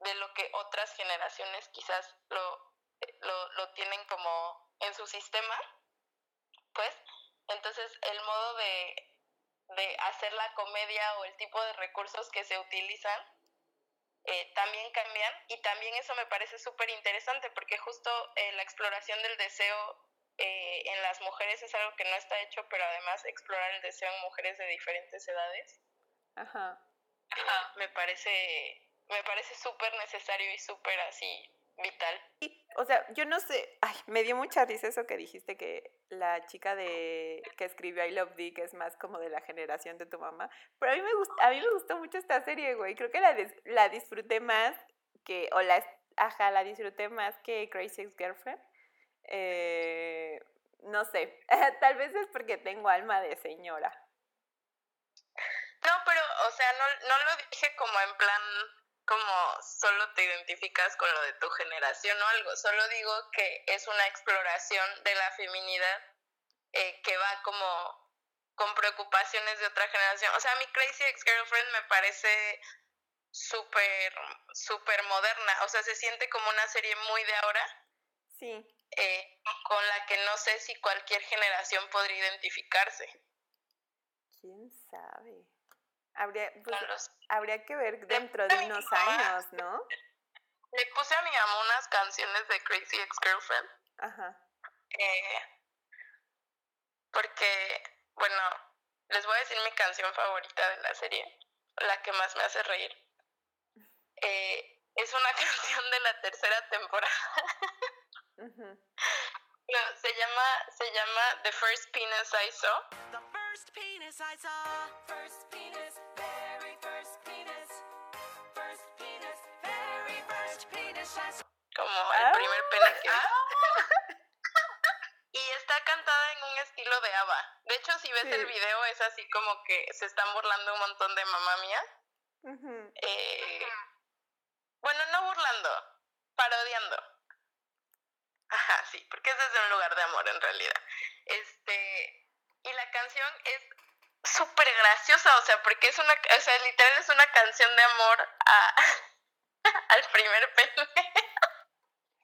Speaker 2: de lo que otras generaciones quizás lo, lo, lo tienen como en su sistema, pues entonces el modo de, de hacer la comedia o el tipo de recursos que se utilizan eh, también cambian y también eso me parece súper interesante porque justo eh, la exploración del deseo en las mujeres es algo que no está hecho, pero además explorar el deseo en mujeres de diferentes edades.
Speaker 3: Ajá
Speaker 2: me parece, me parece súper necesario y súper así vital.
Speaker 3: o sea, yo no sé, ay, me dio mucha risa eso que dijiste que la chica de que escribió I Love Dick es más como de la generación de tu mamá, pero a mí me gustó, a mí me gustó mucho esta serie, güey. Creo que la, la disfruté más que o la ajá, la disfruté más que Crazy Ex Girlfriend. Eh, no sé, (laughs) tal vez es porque tengo alma de señora.
Speaker 2: No, pero, o sea, no, no lo dije como en plan como solo te identificas con lo de tu generación o algo, solo digo que es una exploración de la feminidad eh, que va como con preocupaciones de otra generación. O sea, mi Crazy Ex-Girlfriend me parece súper, súper moderna, o sea, se siente como una serie muy de ahora.
Speaker 3: Sí.
Speaker 2: Eh, con la que no sé si cualquier generación podría identificarse.
Speaker 3: ¿Quién sabe? Habría, pues, habría que ver dentro de unos años, ¿no? (laughs)
Speaker 2: Le puse a mi mamá unas canciones de Crazy Ex-Girlfriend.
Speaker 3: Ajá.
Speaker 2: Eh, porque, bueno, les voy a decir mi canción favorita de la serie, la que más me hace reír. Eh, es una (laughs) canción de la tercera temporada. (laughs) se llama, se llama The First Penis I Saw. The first penis I saw. First penis, Como el primer pene que (laughs) Y está cantada en un estilo de ABBA. De hecho, si ves el video, es así como que se están burlando un montón de mamá mía. eh, bueno, no burlando, parodiando. Ajá, sí, porque es desde un lugar de amor en realidad. Este, y la canción es súper graciosa, o sea, porque es una, o sea, literal es una canción de amor a, (laughs) (laughs) al primer pene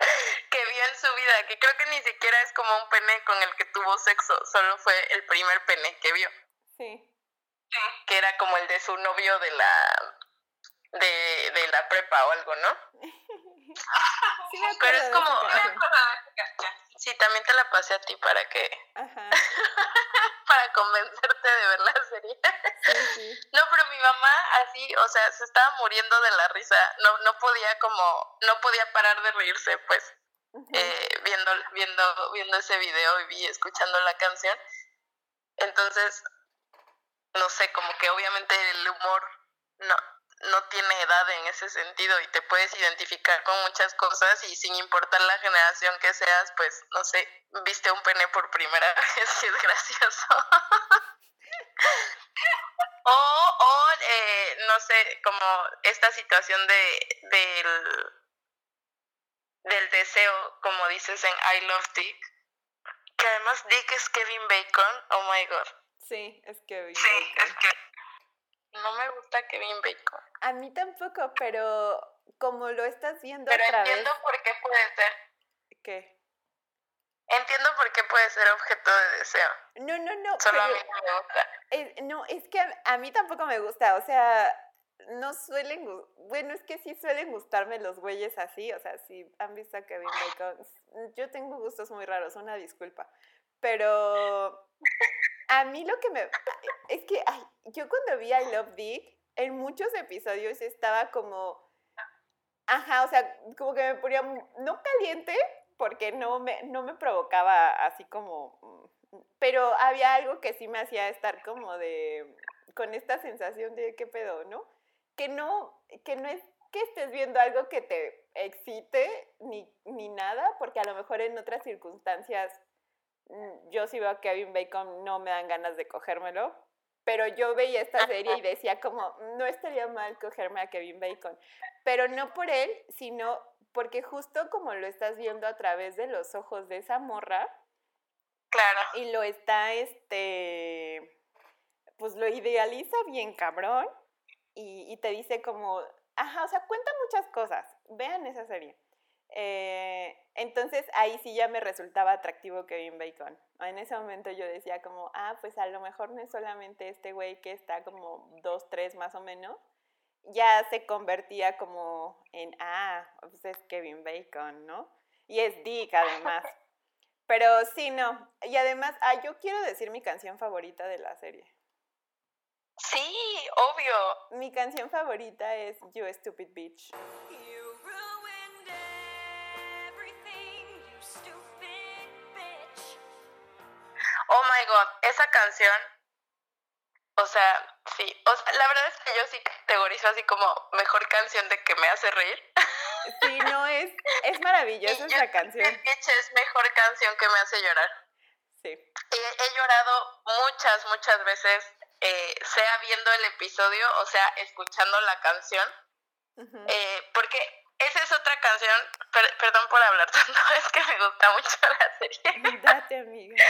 Speaker 2: (laughs) que vio en su vida, que creo que ni siquiera es como un pene con el que tuvo sexo, solo fue el primer pene que vio.
Speaker 3: Sí.
Speaker 2: Que era como el de su novio de la de, de la prepa o algo, ¿no? (laughs)
Speaker 3: sí,
Speaker 2: Pero es como... Sí, también te la pasé a ti para que... (laughs) para convencerte de ver la serie. No, pero mi mamá así, o sea, se estaba muriendo de la risa. No, no podía como... No podía parar de reírse, pues. eh, viendo, viendo, viendo ese video y escuchando la canción. Entonces, no sé, como que obviamente el humor no, no tiene edad en ese sentido y te puedes identificar con muchas cosas y sin importar la generación que seas, pues, no sé, viste un pene por primera (laughs) vez y es gracioso. (laughs) o, o eh, no sé, como esta situación de, del, del deseo, como dices en I Love Dick, que además Dick es Kevin Bacon, oh my god.
Speaker 3: Sí, es Kevin
Speaker 2: sí, Es que no me gusta Kevin Bacon.
Speaker 3: A mí tampoco, pero como lo estás viendo
Speaker 2: pero
Speaker 3: otra
Speaker 2: entiendo por qué puede ser.
Speaker 3: ¿Qué?
Speaker 2: Entiendo por qué puede ser objeto de deseo.
Speaker 3: No, no, no.
Speaker 2: Solo a mí no me gusta.
Speaker 3: Es, no, es que a, mí tampoco me gusta. O sea, no suelen. Bueno, es que sí suelen gustarme los güeyes así. O sea, si han visto a Kevin Bacon. Yo tengo gustos muy raros, una disculpa. Pero a mí lo que me... Es que yo cuando vi I Love Dick, en muchos episodios estaba como... Ajá, o sea, como que me ponía no caliente, porque no me, no me provocaba así como... Pero había algo que sí me hacía estar como de... con esta sensación de qué pedo, ¿no? Que no, que no es que estés viendo algo que te excite ni, ni nada, porque a lo mejor en otras circunstancias Mm, yo sí veo a Kevin Bacon, no me dan ganas de cogérmelo, pero yo veía esta serie y decía como, no estaría mal cogerme a Kevin Bacon, pero no por él, sino porque justo como lo estás viendo a través de los ojos de esa morra,
Speaker 2: claro.
Speaker 3: y lo está, este, pues lo idealiza bien cabrón, y, y te dice como, ajá, o sea, cuenta muchas cosas, vean esa serie. Eh, entonces ahí sí ya me resultaba atractivo Kevin Bacon. En ese momento yo decía como, ah, pues a lo mejor no es solamente este güey que está como dos, tres más o menos. Ya se convertía como en, ah, pues es Kevin Bacon, ¿no? Y es Dick además. Pero sí, no. Y además, ah, yo quiero decir mi canción favorita de la serie.
Speaker 2: Sí, obvio.
Speaker 3: Mi canción favorita es You Stupid Bitch.
Speaker 2: Oh my god, esa canción, o sea, sí, o sea, la verdad es que yo sí categorizo así como mejor canción de que me hace reír.
Speaker 3: Sí, no es, es maravillosa esa canción.
Speaker 2: Es mejor canción que me hace llorar.
Speaker 3: Sí.
Speaker 2: he llorado muchas, muchas veces, eh, sea viendo el episodio o sea escuchando la canción. eh, porque esa es otra canción, perdón por hablar tanto, (laughs) es que me gusta mucho la serie.
Speaker 3: Date, amiga.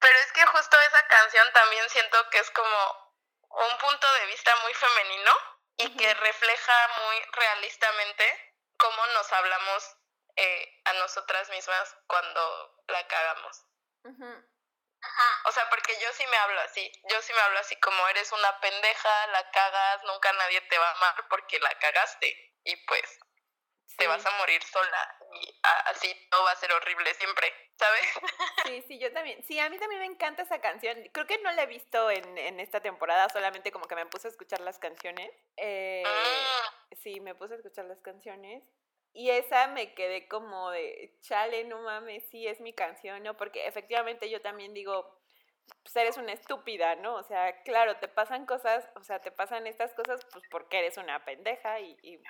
Speaker 2: Pero es que justo esa canción también siento que es como un punto de vista muy femenino y que refleja muy realistamente cómo nos hablamos eh, a nosotras mismas cuando la cagamos. O sea, porque yo sí me hablo así, yo sí me hablo así como eres una pendeja, la cagas, nunca nadie te va a amar porque la cagaste y pues te vas a morir sola y así todo va a ser horrible siempre, ¿sabes? (laughs)
Speaker 3: Sí, sí, yo también. Sí, a mí también me encanta esa canción. Creo que no la he visto en, en esta temporada, solamente como que me puse a escuchar las canciones. Eh, ah. Sí, me puse a escuchar las canciones. Y esa me quedé como de, chale, no mames, sí es mi canción, ¿no? Porque efectivamente yo también digo, pues eres una estúpida, ¿no? O sea, claro, te pasan cosas, o sea, te pasan estas cosas pues porque eres una pendeja y, y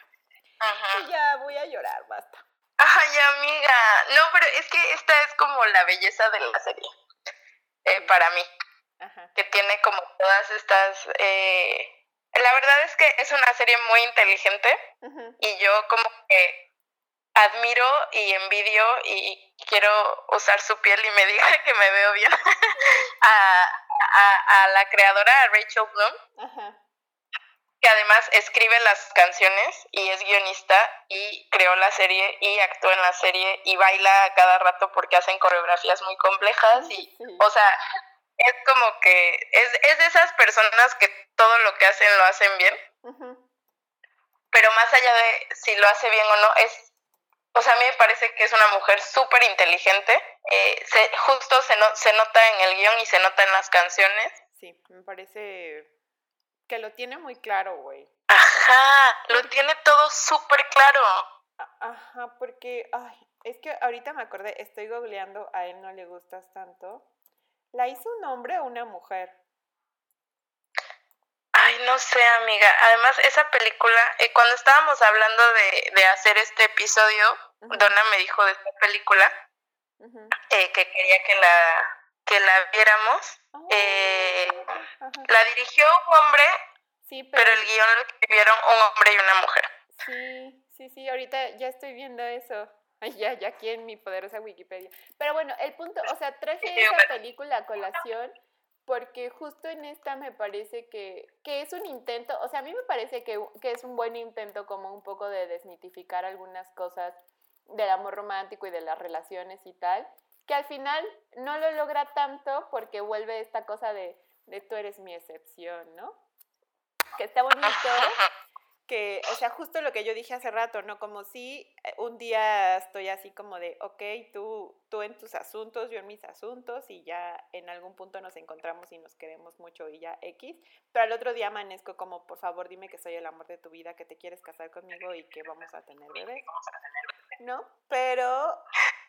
Speaker 3: Ajá. ya voy a llorar, basta.
Speaker 2: Ay, amiga. No, pero es que esta es como la belleza de la serie. Eh, para mí. Ajá. Que tiene como todas estas. Eh... La verdad es que es una serie muy inteligente. Y yo, como que admiro y envidio y quiero usar su piel y me (laughs) diga que me veo bien (laughs) a, a, a la creadora, Rachel Bloom. Ajá que además escribe las canciones y es guionista y creó la serie y actuó en la serie y baila a cada rato porque hacen coreografías muy complejas y, o sea, es como que es, es de esas personas que todo lo que hacen lo hacen bien, pero más allá de si lo hace bien o no, es, o sea, a mí me parece que es una mujer súper inteligente, eh, se, justo se, no, se nota en el guion y se nota en las canciones.
Speaker 3: Sí, me parece que lo tiene muy claro, güey.
Speaker 2: Ajá, lo tiene todo súper claro.
Speaker 3: Ajá, porque, ay, es que ahorita me acordé, estoy googleando, a él no le gustas tanto. ¿La hizo un hombre o una mujer?
Speaker 2: Ay, no sé, amiga. Además, esa película, eh, cuando estábamos hablando de, de hacer este episodio, Donna me dijo de esta película eh, que quería que la, que la viéramos. Eh, la dirigió un hombre, sí, pero... el guion lo escribieron un hombre y una mujer.
Speaker 3: Sí, sí, sí, ahorita ya estoy viendo eso. (laughs) ya, ya aquí en mi poderosa Wikipedia. Pero bueno, el punto, o sea, traje esa película a colación porque justo en esta me parece que, que es un intento, o sea, a mí me parece que, que es un buen intento como un poco de desmitificar algunas cosas del amor romántico y de las relaciones y tal, que al final no lo logra tanto porque vuelve esta cosa de, de tú eres mi excepción, ¿no? Que está bonito, que, o sea, justo lo que yo dije hace rato, ¿no? Como si eh, un día estoy así como de, ok, tú, tú en tus asuntos, yo en mis asuntos, y ya en algún punto nos encontramos y nos queremos mucho y ya X, pero al otro día amanezco como, por favor, dime que soy el amor de tu vida, que te quieres casar conmigo y que vamos a tener bebés. ¿No? Pero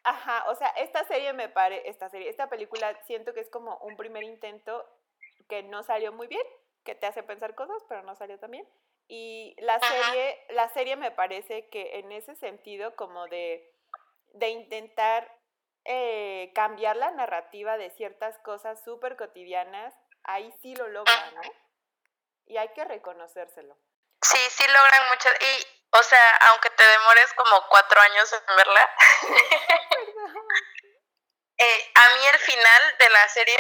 Speaker 3: Ajá, o sea, esta serie me pare, esta serie, esta película siento que es como un primer intento que no salió muy bien, que te hace pensar cosas, pero no salió tan bien. Y la serie, la serie me parece que en ese sentido como de, de intentar eh, cambiar la narrativa de ciertas cosas súper cotidianas, ahí sí lo logra, ¿no? Y hay que reconocérselo.
Speaker 2: Sí, sí logran muchas. Y o sea, aunque te demores como cuatro años en verla, (laughs) eh, a mí el final de la serie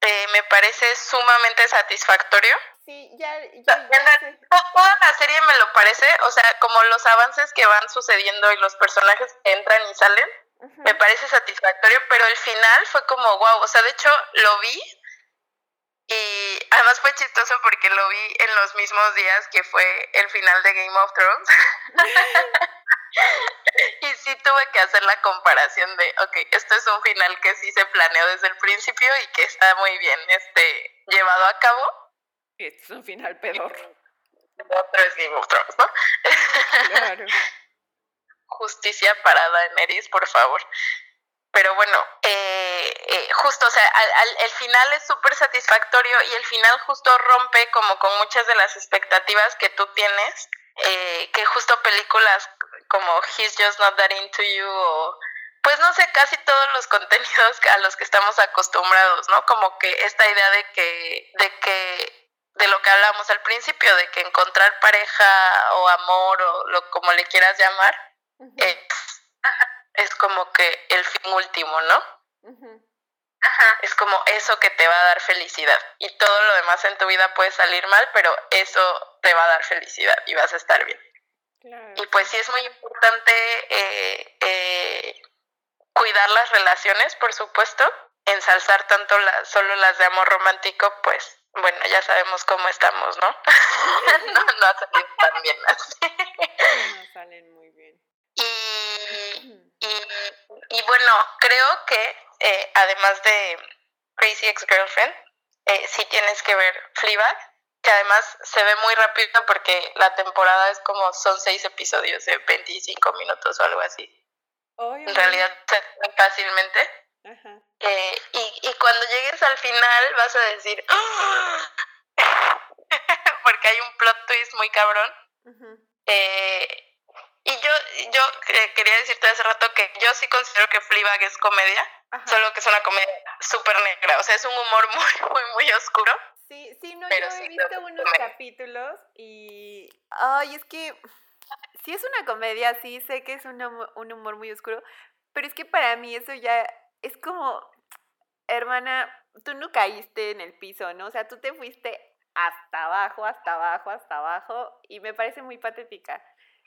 Speaker 2: eh, me parece sumamente satisfactorio.
Speaker 3: Sí, ya,
Speaker 2: Toda la serie me lo parece, o sea, como los avances que van sucediendo y los personajes que entran y salen, me parece satisfactorio, pero el final fue como wow, o sea, de hecho lo vi y además fue chistoso porque lo vi en los mismos días que fue el final de Game of Thrones. (laughs) y sí tuve que hacer la comparación de, ok, esto es un final que sí se planeó desde el principio y que está muy bien este llevado a cabo.
Speaker 3: Este es un final peor.
Speaker 2: Otro es Game of Thrones, ¿no? Claro. (laughs) Justicia para Daenerys, por favor. Pero bueno, eh, eh, justo, o sea, al, el final es súper satisfactorio y el final justo rompe como con muchas de las expectativas que tú tienes, eh, que justo películas como He's Just Not That Into You o pues no sé, casi todos los (laughs) contenidos a los que estamos acostumbrados, ¿no? Como que esta idea de que, de que de lo que hablábamos al principio, de que encontrar pareja o amor o lo como le quieras llamar, es, es como que el fin último, ¿no? Ajá. Es como eso que te va a dar felicidad. Y todo lo demás en tu vida puede salir mal, pero eso te va a dar felicidad y vas a estar bien. Y pues sí es muy importante eh, eh, cuidar las relaciones, por supuesto, ensalzar tanto la, solo las de amor romántico, pues bueno, ya sabemos cómo estamos, ¿no? (laughs) no, no ha salido tan bien así. (laughs)
Speaker 3: no salen muy.
Speaker 2: Y, y, y bueno, creo que eh, además de Crazy Ex-Girlfriend, eh, sí tienes que ver Fleabag, que además se ve muy rápido porque la temporada es como, son seis episodios de 25 minutos o algo así. en realidad se ve fácilmente. Eh, y, y cuando llegues al final vas a decir, ¡Ah! (laughs) porque hay un plot twist muy cabrón. eh, y yo, yo eh, quería decirte hace rato que yo sí considero que Fleabag es comedia, solo que es una comedia súper negra, o sea, es un humor (laughs) muy, muy, muy oscuro.
Speaker 3: Sí, sí, no, yo he visto unos capítulos y... Ay, es que sí es una comedia, sí sé que es un un humor muy oscuro, pero es que para mí eso ya es como, hermana, tú no caíste en el piso, ¿no? O sea, tú te fuiste hasta abajo, hasta abajo, hasta abajo, y me parece muy patética.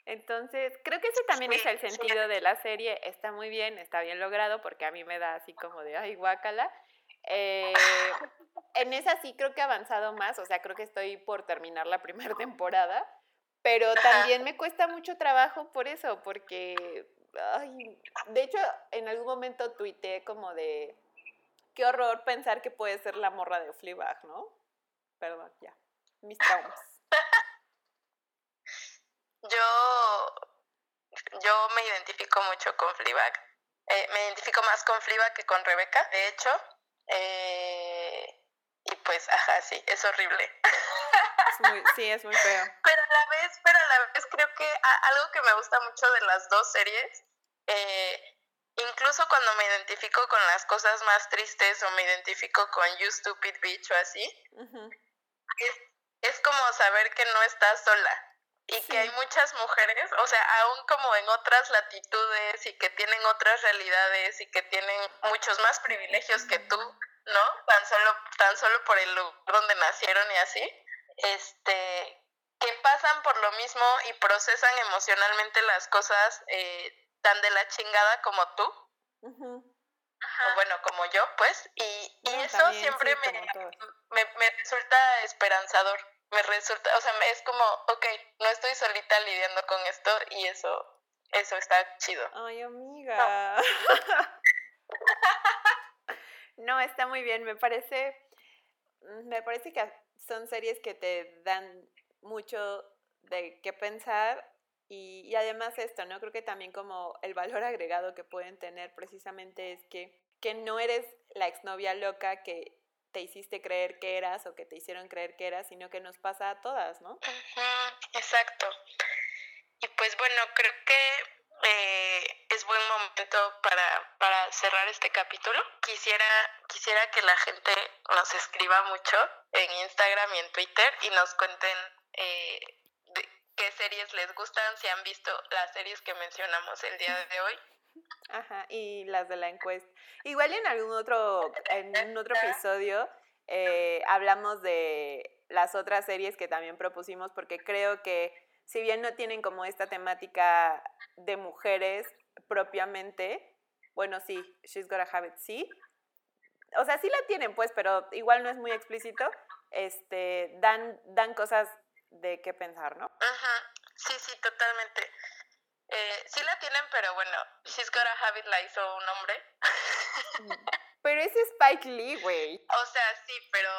Speaker 3: Entonces, creo que ese también es el sentido de la serie. Está muy bien, está bien logrado, porque a mí me da así como de, ay, guácala. Eh, en esa sí creo que he avanzado más, o sea, creo que estoy por terminar la primera (laughs) temporada, pero también me cuesta mucho trabajo por eso, porque, ay, de hecho, en algún momento tuiteé como de, qué horror pensar que puede ser la morra de Fleabag, ¿no? Perdón, ya, mis traumas.
Speaker 2: Yo, yo me identifico mucho con Fleabag. Eh, me identifico más con Fleabag que con Rebeca, de hecho. Eh, y pues, ajá, sí, es horrible.
Speaker 3: sí, es muy feo. (laughs)
Speaker 2: Pero a la vez, pero a la vez creo que algo que me gusta mucho de las dos series, eh, incluso cuando me identifico con las cosas más tristes o me identifico con You Stupid Bitch o así, es, es como saber que no estás sola y que hay muchas mujeres, o sea, aún como en otras latitudes y que tienen otras realidades y que tienen muchos más privilegios que tú, ¿no? Tan solo, tan solo por el lugar donde nacieron y así, este, que pasan por lo mismo y procesan emocionalmente las cosas eh, tan de la chingada como tú. O bueno, como yo, pues, y, y eso siempre me, me, me resulta esperanzador me resulta, o sea, es como, ok, no estoy solita lidiando con esto y eso, eso está chido.
Speaker 3: Ay, amiga. (laughs) No. está muy bien, me parece, mm, me parece que son series que te dan mucho de qué pensar y, y, además esto, ¿no? Creo que también como el valor agregado que pueden tener precisamente es que, que no eres la exnovia loca que te hiciste creer que eras o que te hicieron creer que eras, sino que nos pasa a todas, ¿no?
Speaker 2: exacto. Y pues bueno, creo que eh, es buen momento para, para cerrar este capítulo. Quisiera, quisiera que la gente nos escriba mucho en Instagram y en Twitter y nos cuenten eh, qué series les gustan, si han visto las series que mencionamos el día de hoy
Speaker 3: Ajá, y las de la encuesta. Igual en algún otro, en otro episodio eh, hablamos de las otras series que también propusimos, porque creo que si bien no tienen como esta temática de mujeres propiamente, bueno, sí, She's Gotta Have It, sí. O sea, sí la tienen, pues, pero igual no es muy explícito. Este, dan, dan cosas de qué pensar, ¿no?
Speaker 2: Ajá, sí, sí, totalmente. Eh, sí la tienen, pero bueno, She's Gotta Have It la hizo un hombre. (laughs)
Speaker 3: pero es Spike Lee, güey.
Speaker 2: O sea, sí, pero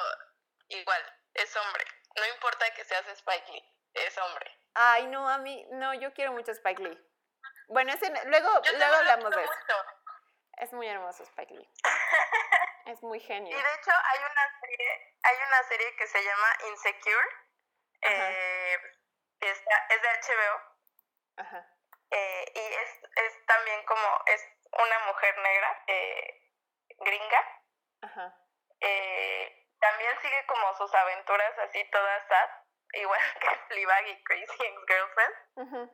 Speaker 2: igual, es hombre. No importa que seas Spike Lee, es hombre.
Speaker 3: Ay, no, a mí, no, yo quiero mucho Spike Lee. Bueno, ese, luego, luego hablamos de eso. Es muy hermoso Spike Lee. (laughs) es muy genio.
Speaker 2: Y de hecho hay una serie, hay una serie que se llama Insecure. Eh, está, es de HBO. Ajá. Eh, y es, es también como, es una mujer negra, eh, gringa. Ajá. Eh, también sigue como sus aventuras así todas sad, (laughs) igual que Fleabag y Crazy Ex-Girlfriend.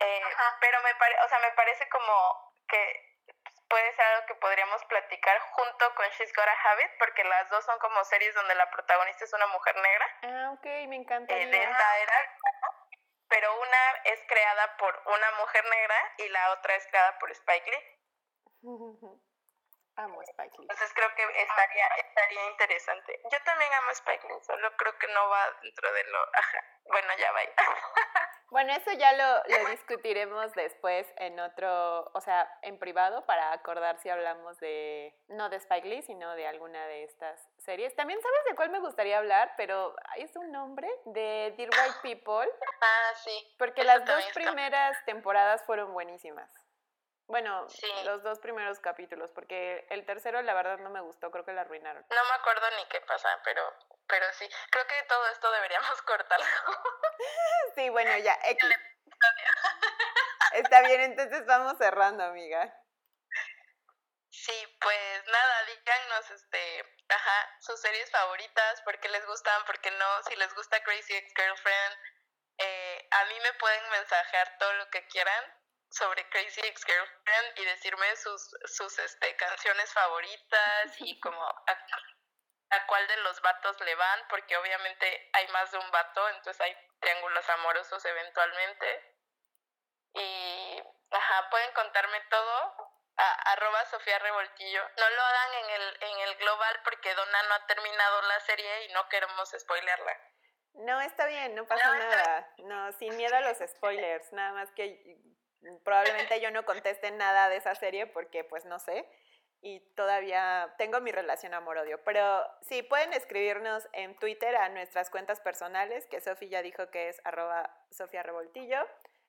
Speaker 2: eh, pero me, pare o sea, me parece como que puede ser algo que podríamos platicar junto con She's Got a Habit, porque las dos son como series donde la protagonista es una mujer negra.
Speaker 3: Ah, ok, me encanta.
Speaker 2: Eh, de esta era, pero una es creada por una mujer negra y la otra es creada por Spike Lee. (laughs)
Speaker 3: amo Spike Lee.
Speaker 2: Entonces creo que estaría, estaría interesante. Yo también amo Spike Lee, solo creo que no va dentro de lo... Ajá, bueno, ya va. (laughs)
Speaker 3: Bueno, eso ya lo, lo, discutiremos después en otro, o sea, en privado para acordar si hablamos de, no de Spike Lee, sino de alguna de estas series. También sabes de cuál me gustaría hablar, pero es un nombre de Dear White People.
Speaker 2: Ah, sí.
Speaker 3: Porque las dos primeras temporadas fueron buenísimas. Bueno, los dos primeros capítulos, porque el tercero la verdad no me gustó, creo que la arruinaron.
Speaker 2: No me acuerdo ni qué pasa, pero, pero sí, creo que todo esto deberíamos (laughs) cortarlo. (laughs)
Speaker 3: sí, bueno, ya, (laughs) X. Está bien, entonces vamos cerrando, amiga.
Speaker 2: Sí, pues nada, díganos, este, ajá, sus series favoritas, por qué les gustan, por qué no, si les gusta Crazy Ex-Girlfriend, eh, a mí me pueden mensajear todo lo que quieran, sobre Crazy Ex Girlfriend y decirme sus, sus este, canciones favoritas y como a, a, cuál de los vatos le van, porque obviamente hay más de un vato, entonces hay triángulos amorosos eventualmente. Y, ajá, pueden contarme todo a arroba Sofía Revoltillo. No lo hagan en el, en el global porque Donna no ha terminado la serie y no queremos spoilearla.
Speaker 3: No, está bien, no pasa nada. No, sin miedo a los spoilers, nada más que probablemente yo no conteste nada de esa serie porque pues no sé y todavía tengo mi relación amor-odio. Pero sí, pueden escribirnos en Twitter a nuestras cuentas personales, que Sofía ya dijo que es arroba Sofía Revoltillo.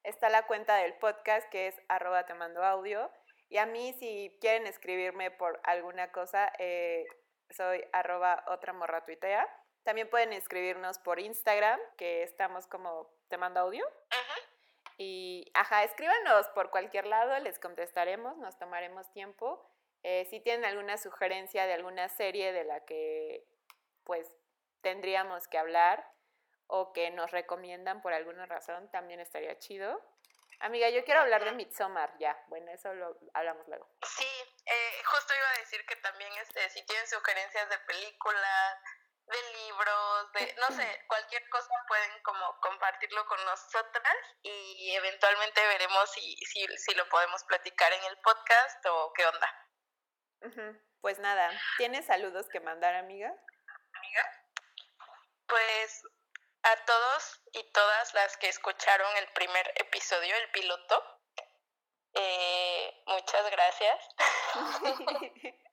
Speaker 3: Está la cuenta del podcast que es arroba te mando audio. Y a mí si quieren escribirme por alguna cosa, eh, soy arroba otra morra tuitea. También pueden escribirnos por Instagram, que estamos como te mando audio. Y, ajá, escríbanos por cualquier lado, les contestaremos, nos tomaremos tiempo. Eh, si tienen alguna sugerencia de alguna serie de la que, pues, tendríamos que hablar o que nos recomiendan por alguna razón, también estaría chido. Amiga, yo quiero hablar de Midsommar, ya. Bueno, eso lo hablamos luego.
Speaker 2: Sí, eh, justo iba a decir que también, este, si tienen sugerencias de películas, de libros, de, no sé, cualquier cosa pueden como compartirlo con nosotras y eventualmente veremos si, si, si lo podemos platicar en el podcast o qué onda.
Speaker 3: Pues nada, ¿tienes saludos que mandar, amiga?
Speaker 2: Amiga. Pues a todos y todas las que escucharon el primer episodio, el piloto, eh, muchas gracias. (laughs) (laughs)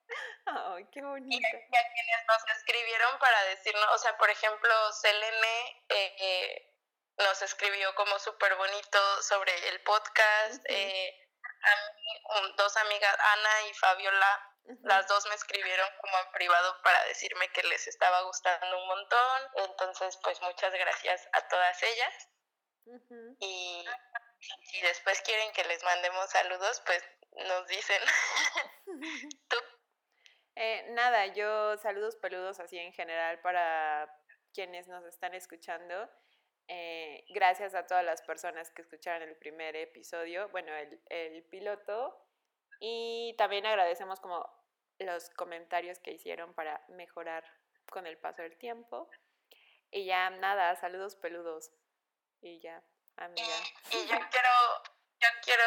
Speaker 3: Ay, qué bonito. Y
Speaker 2: a, quienes nos escribieron para decirnos, o sea, por ejemplo, Selene eh, nos escribió como súper bonito sobre el podcast. eh, a mí, dos amigas, Ana y Fabiola, las dos me escribieron como en privado para decirme que les estaba gustando un montón. Entonces, pues muchas gracias a todas ellas. Y si después quieren que les mandemos saludos, pues nos dicen. (laughs) ¿Tú?
Speaker 3: Eh, nada, yo saludos peludos así en general para quienes nos están escuchando. Eh, gracias a todas las personas que escucharon el primer episodio, bueno, el, piloto. Y también agradecemos como los comentarios que hicieron para mejorar con el paso del tiempo. Y ya nada, saludos peludos. Y ya, amiga.
Speaker 2: Y, y yo quiero, yo quiero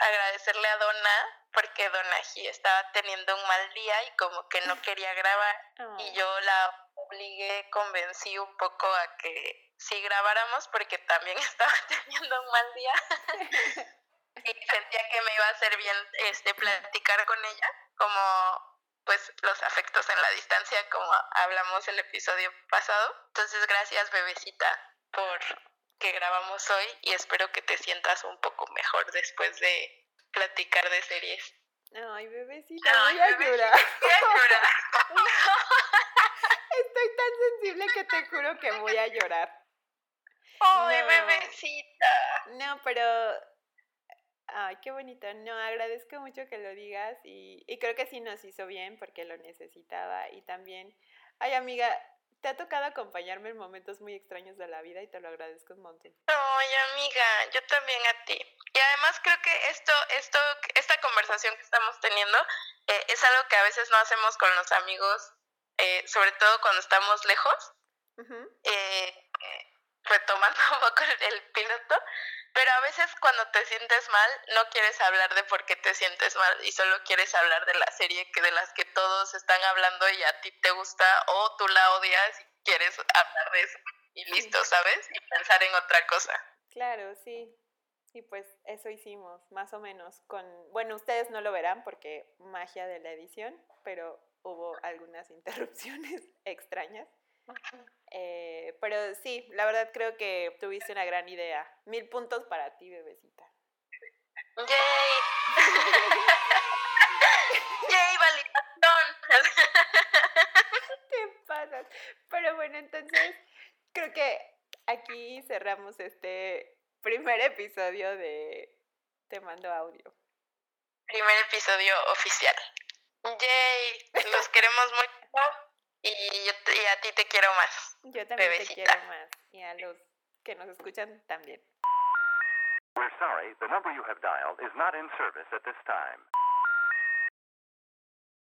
Speaker 2: agradecerle a Donna porque Donaji estaba teniendo un mal día y como que no quería grabar y yo la obligué, convencí un poco a que sí grabáramos porque también (laughs) estaba teniendo un mal día (laughs) y sentía que me iba a hacer bien este platicar con ella como pues los afectos en la distancia como hablamos el episodio pasado. Entonces gracias bebecita por que grabamos hoy y espero que te sientas un poco mejor después de platicar de series.
Speaker 3: Ay, bebecita, voy a llorar. (laughs) Estoy tan sensible que te juro que voy a llorar.
Speaker 2: Ay, bebecita.
Speaker 3: No, pero Ay, qué bonito. No, agradezco mucho que lo digas y, y, creo que sí nos hizo bien porque lo necesitaba y también Ay, amiga, te ha tocado acompañarme en momentos muy extraños de la vida y te lo agradezco un montón.
Speaker 2: Ay, amiga, yo también a ti. Y además creo que esto, esto, esta conversación que estamos teniendo eh, es algo que a veces no hacemos con los amigos, eh, sobre todo cuando estamos lejos. eh, retomando (laughs) un poco el, piloto, pero a veces cuando te sientes mal no quieres hablar de por qué te sientes mal y solo quieres hablar de la serie que de las que todos están hablando y a ti te gusta o tú la odias y quieres hablar de eso y listo, ¿sabes? Y pensar en otra cosa.
Speaker 3: Claro, sí. Y pues eso hicimos, más o menos, con, bueno, ustedes no lo verán porque magia de la edición, pero hubo algunas (laughs) interrupciones extrañas. Eh, pero sí, la verdad creo que tuviste una gran idea. Mil puntos para ti, bebecita.
Speaker 2: ¡Yay! (laughs) ¡Yay, validación!
Speaker 3: ¿Qué pasa? Pero bueno, entonces creo que aquí cerramos este primer episodio de Te mando audio.
Speaker 2: Primer episodio oficial. ¡Yay! Los (laughs) queremos mucho. Y, yo, y a ti te quiero más.
Speaker 3: Yo también te quiero más. Y a los que nos escuchan también. We're sorry, the number you have dialed is not in service at this time.